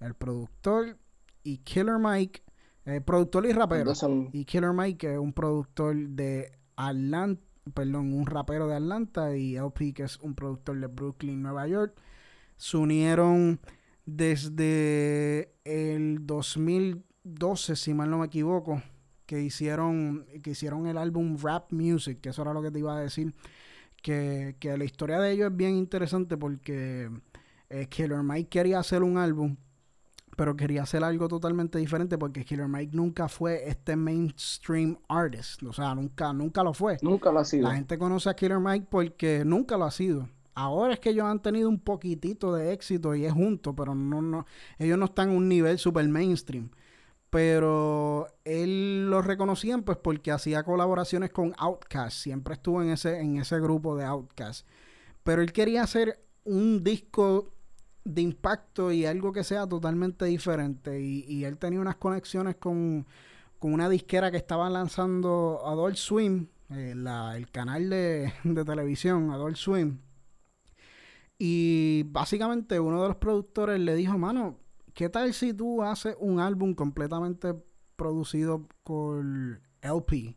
el productor, y Killer Mike eh, productor y rapero. Y Killer Mike, que es un productor de Atlanta, perdón, un rapero de Atlanta, y LP, que es un productor de Brooklyn, Nueva York, se unieron desde el 2012, si mal no me equivoco, que hicieron, que hicieron el álbum Rap Music, que eso era lo que te iba a decir, que, que la historia de ellos es bien interesante porque eh, Killer Mike quería hacer un álbum pero quería hacer algo totalmente diferente porque Killer Mike nunca fue este mainstream artist, o sea, nunca, nunca lo fue. Nunca lo ha sido. La gente conoce a Killer Mike porque nunca lo ha sido. Ahora es que ellos han tenido un poquitito de éxito y es junto, pero no, no, ellos no están en un nivel super mainstream. Pero él lo reconocían pues porque hacía colaboraciones con Outkast, siempre estuvo en ese, en ese grupo de Outkast. Pero él quería hacer un disco de impacto y algo que sea totalmente diferente. Y, él tenía unas conexiones con, con una disquera que estaba lanzando Adult Swim, eh, el canal de, de televisión Adult Swim. Y básicamente uno de los productores le dijo, mano, ¿qué tal si tú haces un álbum completamente producido por LP?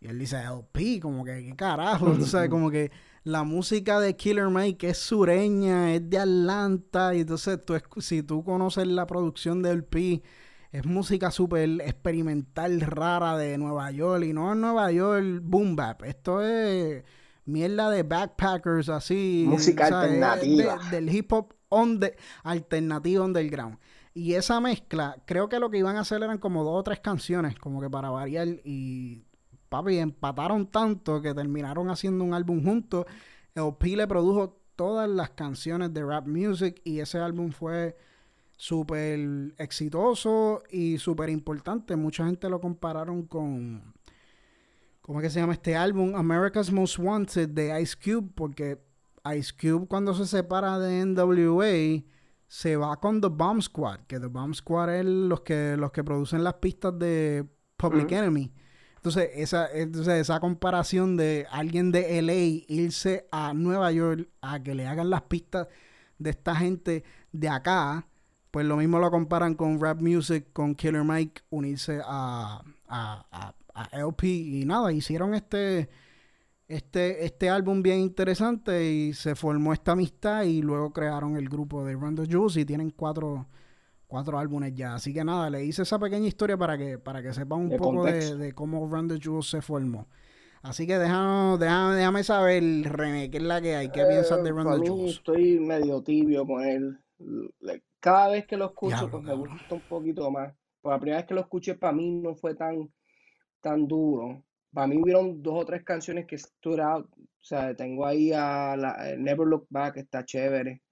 Y él dice, LP, como que, ¿qué carajo? o sea, como que la música de Killer Mike es sureña, es de Atlanta, y entonces tú, si tú conoces la producción de LP, es música súper experimental, rara de Nueva York, y no en Nueva York boom bap, esto es mierda de backpackers así. Música alternativa. del hip hop on the, alternativo underground. Y esa mezcla, creo que lo que iban a hacer eran como dos o tres canciones, como que para variar. Y papi, empataron tanto que terminaron haciendo un álbum juntos. El le produjo todas las canciones de rap music y ese álbum fue súper exitoso y súper importante. Mucha gente lo compararon con, ¿cómo es que se llama este álbum? America's Most Wanted de Ice Cube, porque Ice Cube cuando se separa de NWA se va con The Bomb Squad, que The Bomb Squad es los que, los que producen las pistas de Public Enemy. Entonces esa, entonces, esa comparación de alguien de LA irse a Nueva York a que le hagan las pistas de esta gente de acá, pues lo mismo lo comparan con rap music, con Killer Mike, unirse a, a, a, LP y nada, hicieron este, este, este álbum bien interesante y se formó esta amistad y luego crearon el grupo de the Juice y tienen cuatro cuatro álbumes ya. Así que nada, le hice esa pequeña historia para que, para que sepan un poco de, cómo Run the Jewels se formó. Así que déjanos, déjame, déjame saber, René, qué es la que hay, qué piensas de Run the Jewels. Estoy medio tibio con él. Cada vez que lo escucho, pues me gusta un poquito más. Por la primera vez que lo escuché, para mí no fue tan, tan duro. Para mí hubieron dos o tres canciones que stood out. O sea, tengo ahí a la, Never Look Back, está chévere.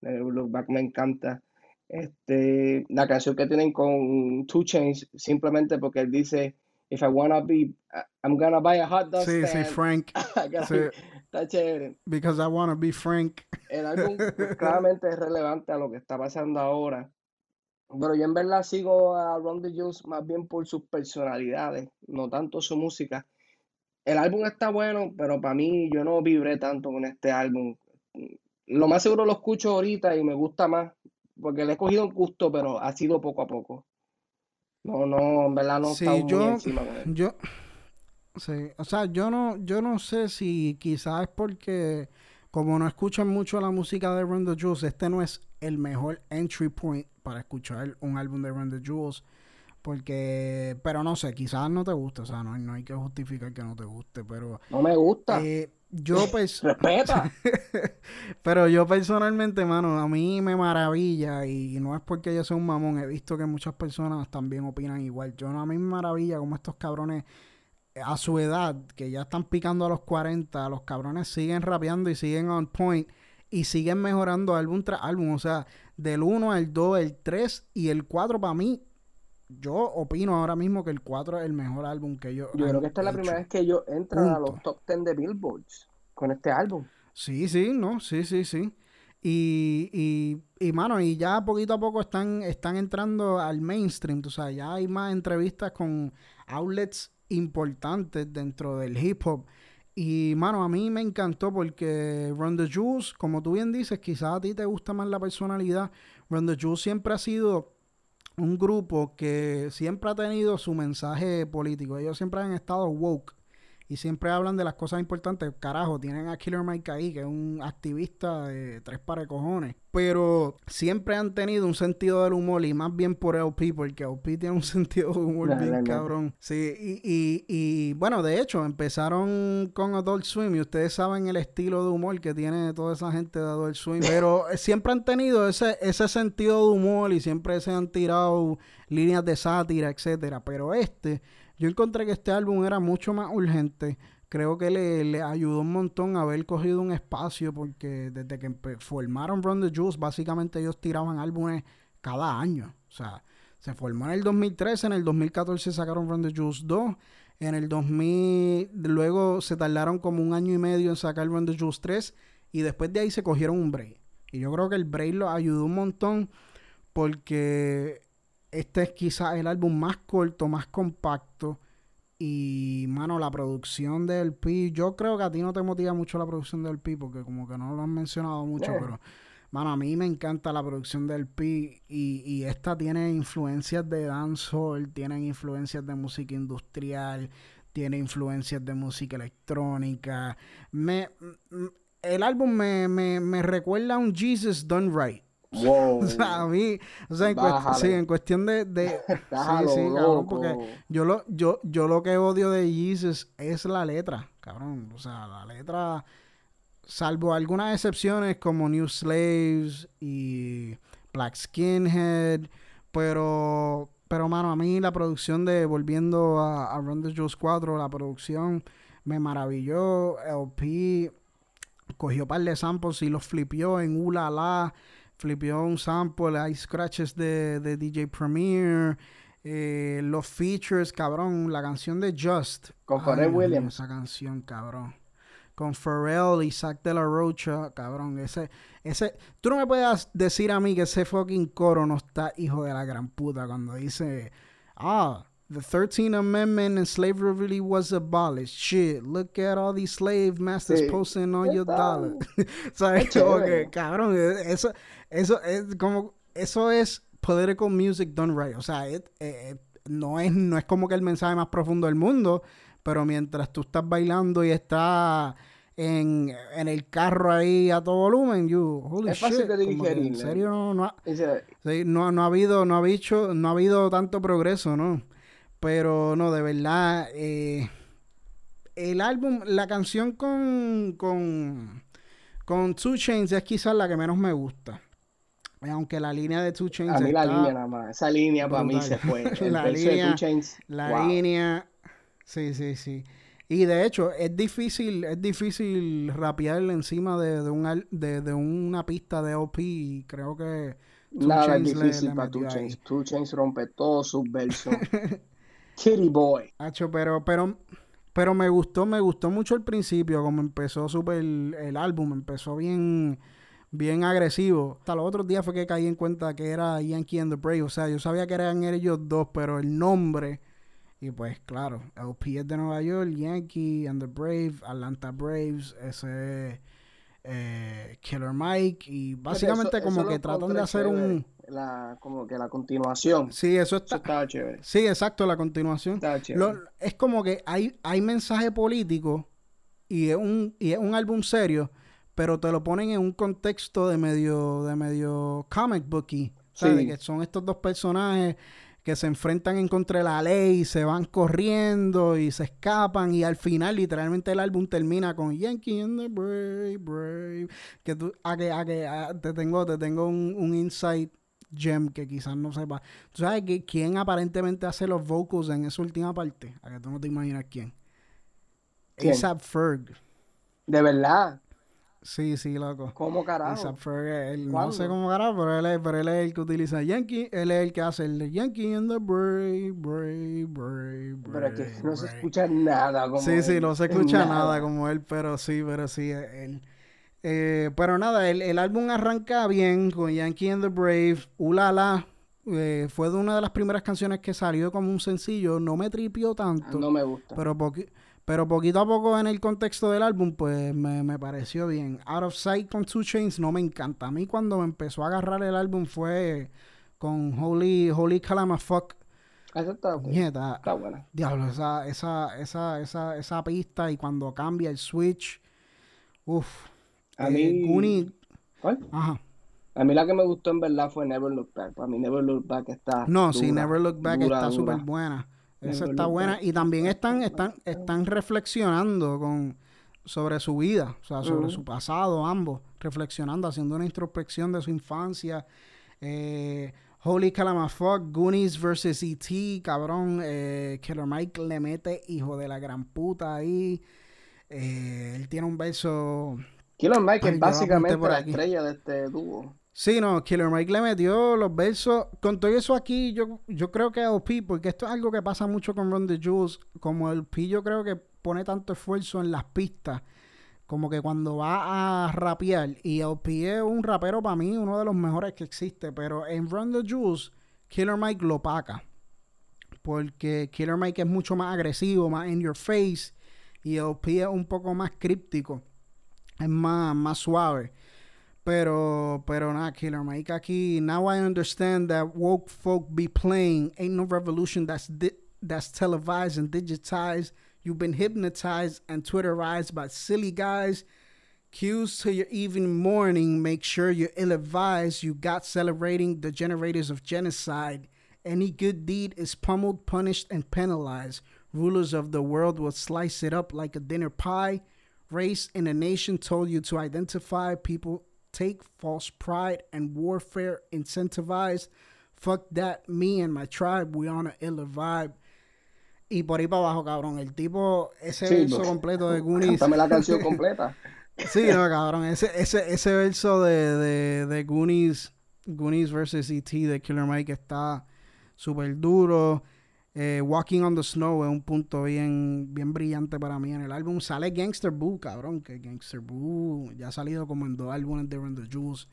Never Look Back me encanta. Este, la canción que tienen con Two Chains, simplemente porque él dice, if I wanna be, I'm gonna buy a hot dog Sí, sí, Frank. Está chévere. Because I wanna be Frank. El álbum claramente es relevante a lo que está pasando ahora. Pero yo en verdad sigo a Ron Juice más bien por sus personalidades, no tanto su música. El álbum está bueno, pero para mí yo no vibré tanto con este álbum. Lo más seguro lo escucho ahorita y me gusta más porque le he cogido un gusto, pero ha sido poco a poco. No, no, en verdad no sí, yo, encima Yo, sí, o sea, yo no, yo no sé si quizás es porque como no escuchan mucho la música de Run the Jewels, este no es el mejor entry point para escuchar un álbum de Run the Jewels. Porque, pero no sé, quizás no te guste, o sea, no, no hay que justificar que no te guste, pero... No me gusta. Eh, yo pues... Respeta. pero yo personalmente, mano, a mí me maravilla y no es porque yo sea un mamón, he visto que muchas personas también opinan igual. Yo no, a mí me maravilla como estos cabrones a su edad, que ya están picando a los 40, los cabrones siguen rapeando y siguen on point y siguen mejorando álbum tras álbum. O sea, del 1 al 2, el 3 y el 4 para mí yo opino ahora mismo que el 4 es el mejor álbum que yo. Yo creo que esta es la primera vez que ellos entran a los top 10 de Billboards con este álbum. Sí, sí, no, sí, sí, sí. Y, y, y mano, y ya poquito a poco están, están entrando al mainstream, o sea, ya hay más entrevistas con outlets importantes dentro del hip hop. Y mano, a mí me encantó porque Run the Juice, como tú bien dices, quizás a ti te gusta más la personalidad. Run the Juice siempre ha sido un grupo que siempre ha tenido su mensaje político. Ellos siempre han estado woke y siempre hablan de las cosas importantes. Carajo, tienen a Killer Mike ahí, que es un activista de tres pares cojones. Pero siempre han tenido un sentido del humor y más bien por LP, porque LP tiene un sentido de humor bien cabrón. Sí, y, y, y, bueno, de hecho, empezaron con Adult Swim y ustedes saben el estilo de humor que tiene toda esa gente de Adult Swim. Pero siempre han tenido ese, ese sentido de humor y siempre se han tirado líneas de sátira, etcétera. Pero este yo encontré que este álbum era mucho más urgente. Creo que le, ayudó un montón haber cogido un espacio porque desde que formaron Run the Juice, básicamente ellos tiraban álbumes cada año. O sea, se formó en el 2013, en el 2014 sacaron Run the Juice 2, en el 2000 luego se tardaron como un año y medio en sacar Run the Juice 3 y después de ahí se cogieron un break. Y yo creo que el break lo ayudó un montón porque este es quizás el álbum más corto, más compacto. Y, mano, la producción del P, yo creo que a ti no te motiva mucho la producción del P, porque como que no lo han mencionado mucho, pero, mano, a mí me encanta la producción del P y, y esta tiene influencias de dancehall, tienen influencias de música industrial, tiene influencias de música electrónica. Me, el álbum me, me, me recuerda a un Jesus Done Right. Wow. O sea, a mí, o sea, en, cuest- sí, en cuestión de, de sí, sí, cabrón, porque yo lo, yo, yo lo que odio de Jesus es la letra, cabrón. O sea, la letra, salvo algunas excepciones como New Slaves y Black Skinhead, pero, pero mano, a mí la producción de, volviendo a, a Run the Juice 4, la producción me maravilló. LP cogió un par de samples y los flipió en Ula La. Flipió un sample, hay scratches de, de DJ Premier. eh, los features, cabrón. La canción de Just. Con Pharrell Williams. Esa canción, cabrón. Con Pharrell y Zack de la Rocha, cabrón. Ese, ese. Tú no me puedes decir a mí que ese fucking coro no está hijo de la gran puta cuando dice. Ah, the 13th Amendment and slavery really was abolished. Shit, look at all these slave masters Sí. posting on your dollar. Chévere. que, cabrón, eso, eso es como. Eso es political music done right. O sea, it- eh, eh, no, es, no es como que el mensaje más profundo del mundo, pero mientras tú estás bailando y estás en, en el carro ahí a todo volumen, you, holy Es fácil shit, de que en serio no, no, ha- no, no ha habido, no ha habido, no ha habido tanto progreso, ¿no? Pero no, de verdad, eh, el álbum, la canción con, con, con Two Chains es quizás la que menos me gusta. Aunque la línea de Two Chains a mí la línea nada más. Esa línea para mí se fue. La verso de línea- Two Chainz, La wow. línea, sí, sí, sí. Y de hecho, es difícil, es difícil rapear encima de, de, un, de, de una pista de OP y creo que Two Nada es Chainz le- difícil le para Two ahí. Chainz. Two Chainz rompe todos sus versos. Kitty Boy. Hacho, pero, pero, pero me gustó, me gustó mucho el principio, como empezó súper el álbum, empezó bien, bien agresivo. Hasta los otros días fue que caí en cuenta que era Yankee and the Brave. O sea, yo sabía que eran ellos dos, pero el nombre, y pues claro, LP es de Nueva York, Yankee and the Brave, Atlanta Braves, ese eh, Killer Mike, y básicamente Eso- como eso que tratan de hacer un... La, como que la continuación. Sí, eso Eso está... estaba chévere. Sí, exacto, la continuación. Estaba chévere. Lo- es como que hay, hay mensaje político y es un, y es un álbum serio, pero te lo ponen en un contexto de medio, de medio comic booky. ¿sabes? Sí. De que son estos dos personajes que se enfrentan en contra de la ley, se van corriendo y se escapan y al final literalmente el álbum termina con Yankee and the Brave, Brave. Que tú, a que, a que a- te tengo, te tengo un, un insight gem que quizás no sepa. ¿Tú sabes que quién aparentemente hace los vocals en esa última parte? A que tú no te imaginas quién. ASAP Ferg. De verdad. Sí, sí, loco. ¿Cómo carajo? ASAP Ferg, él, no sé cómo carajo, pero él, es, pero él es el que utiliza Yankee. Él es el que hace el Yankee and the Brave, Brave, Brave, Brave. Pero es que no se escucha nada como Sí, sí, él. no se escucha nada como él, pero sí, pero sí, él. Eh, pero nada, el, el álbum arranca bien con Yankee and the Brave, Ulala. eh, fue de una de las primeras canciones que salió como un sencillo. No me tripió tanto, No me gusta. pero, poqui- pero poquito a poco en el contexto del álbum, pues me, me pareció bien. Out of Sight con Two Chains no me encanta. A mí cuando me empezó a agarrar el álbum fue con Holy, Holy Calamafuck. Eso está, Nieta, está buena. Diablo, esa, esa, esa, esa, esa pista y cuando cambia el switch. Uff. A mí- Goonie- ¿Cuál? ajá. A mí la que me gustó en verdad fue Never Look Back. Para mí Never Look Back está No, sí, Never Look Back dura, está súper buena. Esa Never está buena. Back. Y también están, están, están reflexionando con sobre su vida, o sea, sobre su pasado, ambos, reflexionando, haciendo una introspección de su infancia. Eh, Holy Calamafuck, Goonies vs. E.T., cabrón. Eh, Killer Mike le mete hijo de la gran puta ahí. Eh, él tiene un verso Killer Mike Ay, es básicamente la estrella de este dúo. Sí, no, Killer Mike le metió los versos. Con todo eso aquí, yo, yo creo que LP, porque esto es algo que pasa mucho con Run the Jules, como LP yo creo que pone tanto esfuerzo en las pistas, como que cuando va a rapear, y LP es un rapero para mí, uno de los mejores que existe, pero en Run the Jules, Killer Mike lo paca. Porque Killer Mike es mucho más agresivo, más in your face. Y LP es un poco más críptico. Es más, más suave. Pero, pero nada, Killer Mike aquí. Now I understand that woke folk be playing. Ain't no revolution that's that's televised and digitized. You've been hypnotized and Twitterized by silly guys. Cues to your evening morning. Make sure you're ill advised. You got celebrating the generators of genocide. Any good deed is pummeled, punished, and penalized. Rulers of the world will slice it up like a dinner pie. Race in a nation told you to identify. People take false pride and warfare incentivized. Fuck that, me and my tribe, we on a ill vibe. Y por ahí para abajo, cabrón. El tipo, ese verso pues, completo de Goonies. Dame la canción completa. sí, no, cabrón. Ese, ese, ese verso de, de, de Goonies, Goonies versus E.T. de Killer Mike está súper duro. Eh, Walking on the Snow es un punto bien, bien brillante para mí en el álbum. Sale Gangster Boo, cabrón, que Gangster Boo ya ha salido como en dos álbumes de Run the Juice.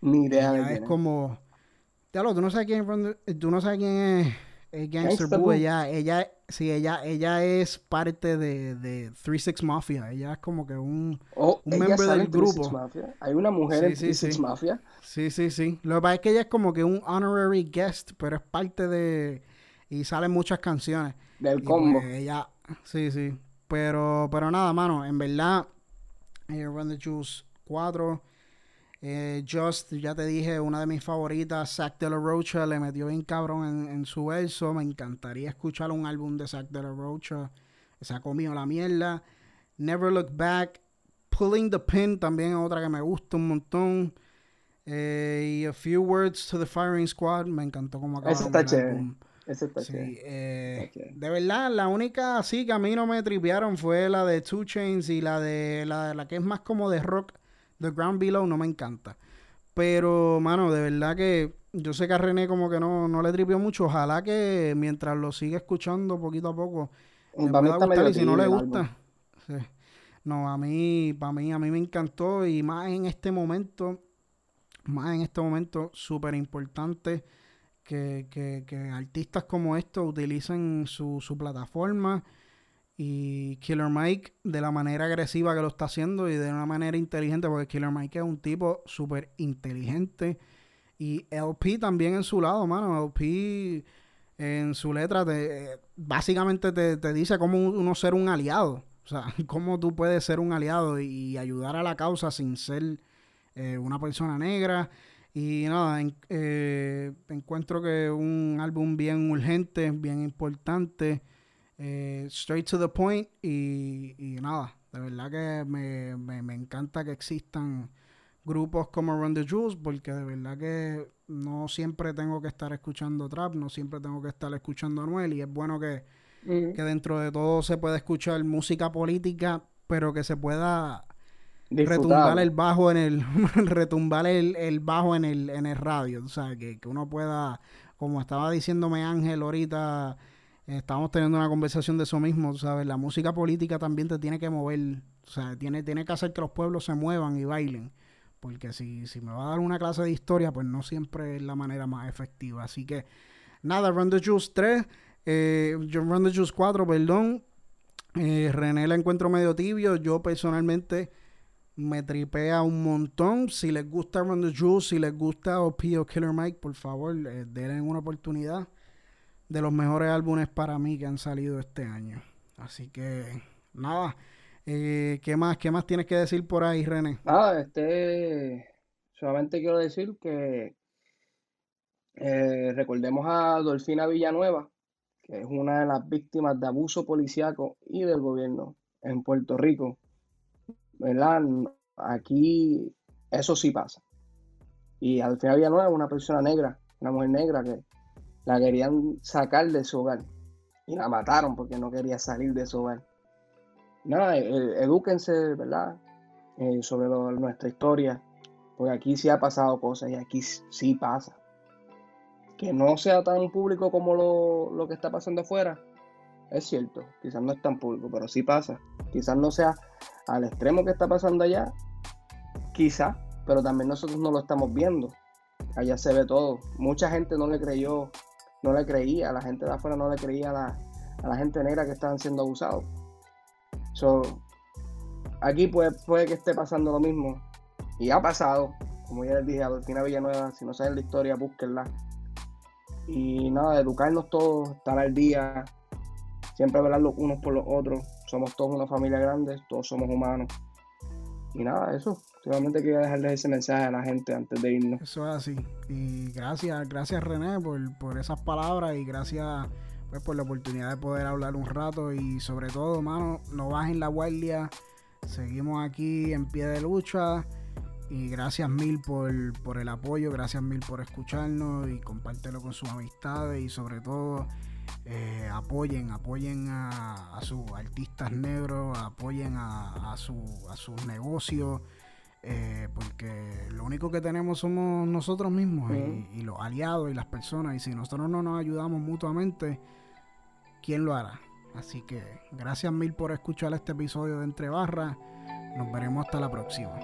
Ni idea de Es como... Diablo, tú no sabes quién, tú no sabes quién es es Gangster, Boo, ella, ella, sí, ella, ella es parte de, de Three Six Mafia. Ella es como que un, oh, un miembro del grupo. Hay una mujer en Three Six Mafia. Sí, sí, sí. Lo que pasa es que ella es como que un honorary guest, pero es parte de. Y salen muchas canciones. Del combo. Pues, ella, sí, sí. Pero, pero nada, mano, en verdad, eh, Run the Juice 4 eh, Just, ya te dije, una de mis favoritas, Zack de la Rocha, le metió bien cabrón en, su verso. Me encantaría escuchar un álbum de Zack de la Rocha. Se ha comido la mierda. Never Look Back. Pulling the Pin también es otra que me gusta un montón. Eh, y A Few Words to the Firing Squad. Me encantó como acabó. Ese está chévere. Ese está eh, De verdad, la única así que a mí no me tripearon fue la de Two Chains y la de la, la que es más como de rock The Ground Below no me encanta. Pero, mano, de verdad que yo sé que a René como que no, no le tripió mucho. Ojalá que mientras lo siga escuchando poquito a poco, le pueda gustar. Y si no le gusta, no, a mí, para mí, a mí me encantó. Y más en este momento, más en este momento, súper importante que, que, que, artistas como estos utilicen su, su plataforma y Killer Mike, de la manera agresiva que lo está haciendo y de una manera inteligente, porque Killer Mike es un tipo súper inteligente. Y LP también en su lado, mano. LP en su letra te, básicamente te, dice cómo uno ser un aliado. O sea, cómo tú puedes ser un aliado y ayudar a la causa sin ser eh, una persona negra. Y nada, eh, encuentro que un álbum bien urgente, bien importante. Eh, straight to the point y, nada, de verdad que me, me, encanta que existan grupos como Run the Juice porque de verdad que no siempre tengo que estar escuchando trap, no siempre tengo que estar escuchando Anuel y es bueno que, que dentro de todo se pueda escuchar música política, pero que se pueda retumbar el bajo en el retumbar el, el, bajo en el en el radio, o sea, que, que uno pueda como estaba diciéndome Ángel ahorita Estamos teniendo una conversación de eso mismo, ¿sabes? La música política también te tiene que mover, o sea, tiene, tiene que hacer que los pueblos se muevan y bailen. Porque si, si me va a dar una clase de historia, pues no siempre es la manera más efectiva. Así que, nada, Run the Juice 3, eh, Run the Juice 4, perdón. Eh, René la encuentro medio tibio. Yo personalmente me tripea un montón. Si les gusta Run the si les gusta OP o Killer Mike, por favor, eh, denle una oportunidad de los mejores álbumes para mí que han salido este año. Así que, nada. Eh, ¿Qué más? ¿Qué más tienes que decir por ahí, René? Nada, este. Solamente quiero decir que eh, recordemos a Dolfina Villanueva, que es una de las víctimas de abuso policiaco y del gobierno en Puerto Rico. ¿Verdad? Aquí eso sí pasa. Y Dolfina Villanueva es una persona negra, una mujer negra que la querían sacar de su hogar y la mataron porque no quería salir de su hogar. Nada, eh, eh, edúquense, ¿verdad? Eh, sobre nuestra historia, porque aquí sí ha pasado cosas y aquí sí pasa. Que no sea tan público como lo, lo que está pasando afuera, es cierto, quizás no es tan público, pero sí pasa. Quizás no sea al extremo que está pasando allá, quizás, pero también nosotros no lo estamos viendo. allá se ve todo. Mucha gente no le creyó, no le creía, la gente de afuera no le creía a la, a la gente negra que estaban siendo abusados. So, aquí puede, puede que esté pasando lo mismo. Y ha pasado. Como ya les dije, a Delfina Villanueva, si no saben la historia, búsquenla. Y nada, educarnos todos, estar al día, siempre velar los unos por los otros. Somos todos una familia grande, todos somos humanos. Y nada, eso. Solamente quería dejarles ese mensaje a la gente antes de irnos. Eso es así. Y gracias, gracias René por, por esas palabras y gracias pues, por la oportunidad de poder hablar un rato y sobre todo, mano, no bajen la guardia. Seguimos aquí en pie de lucha. Y gracias mil por, el apoyo, gracias mil por escucharnos y compártelo con sus amistades y sobre todo eh, apoyen, apoyen a, sus artistas negros, apoyen a, su, a sus negocios, eh, porque lo único que tenemos somos nosotros mismos y, y, los aliados y las personas, y si nosotros no nos ayudamos mutuamente, ¿quién lo hará? Así que gracias mil por escuchar este episodio de Entre Barras. Nos veremos hasta la próxima.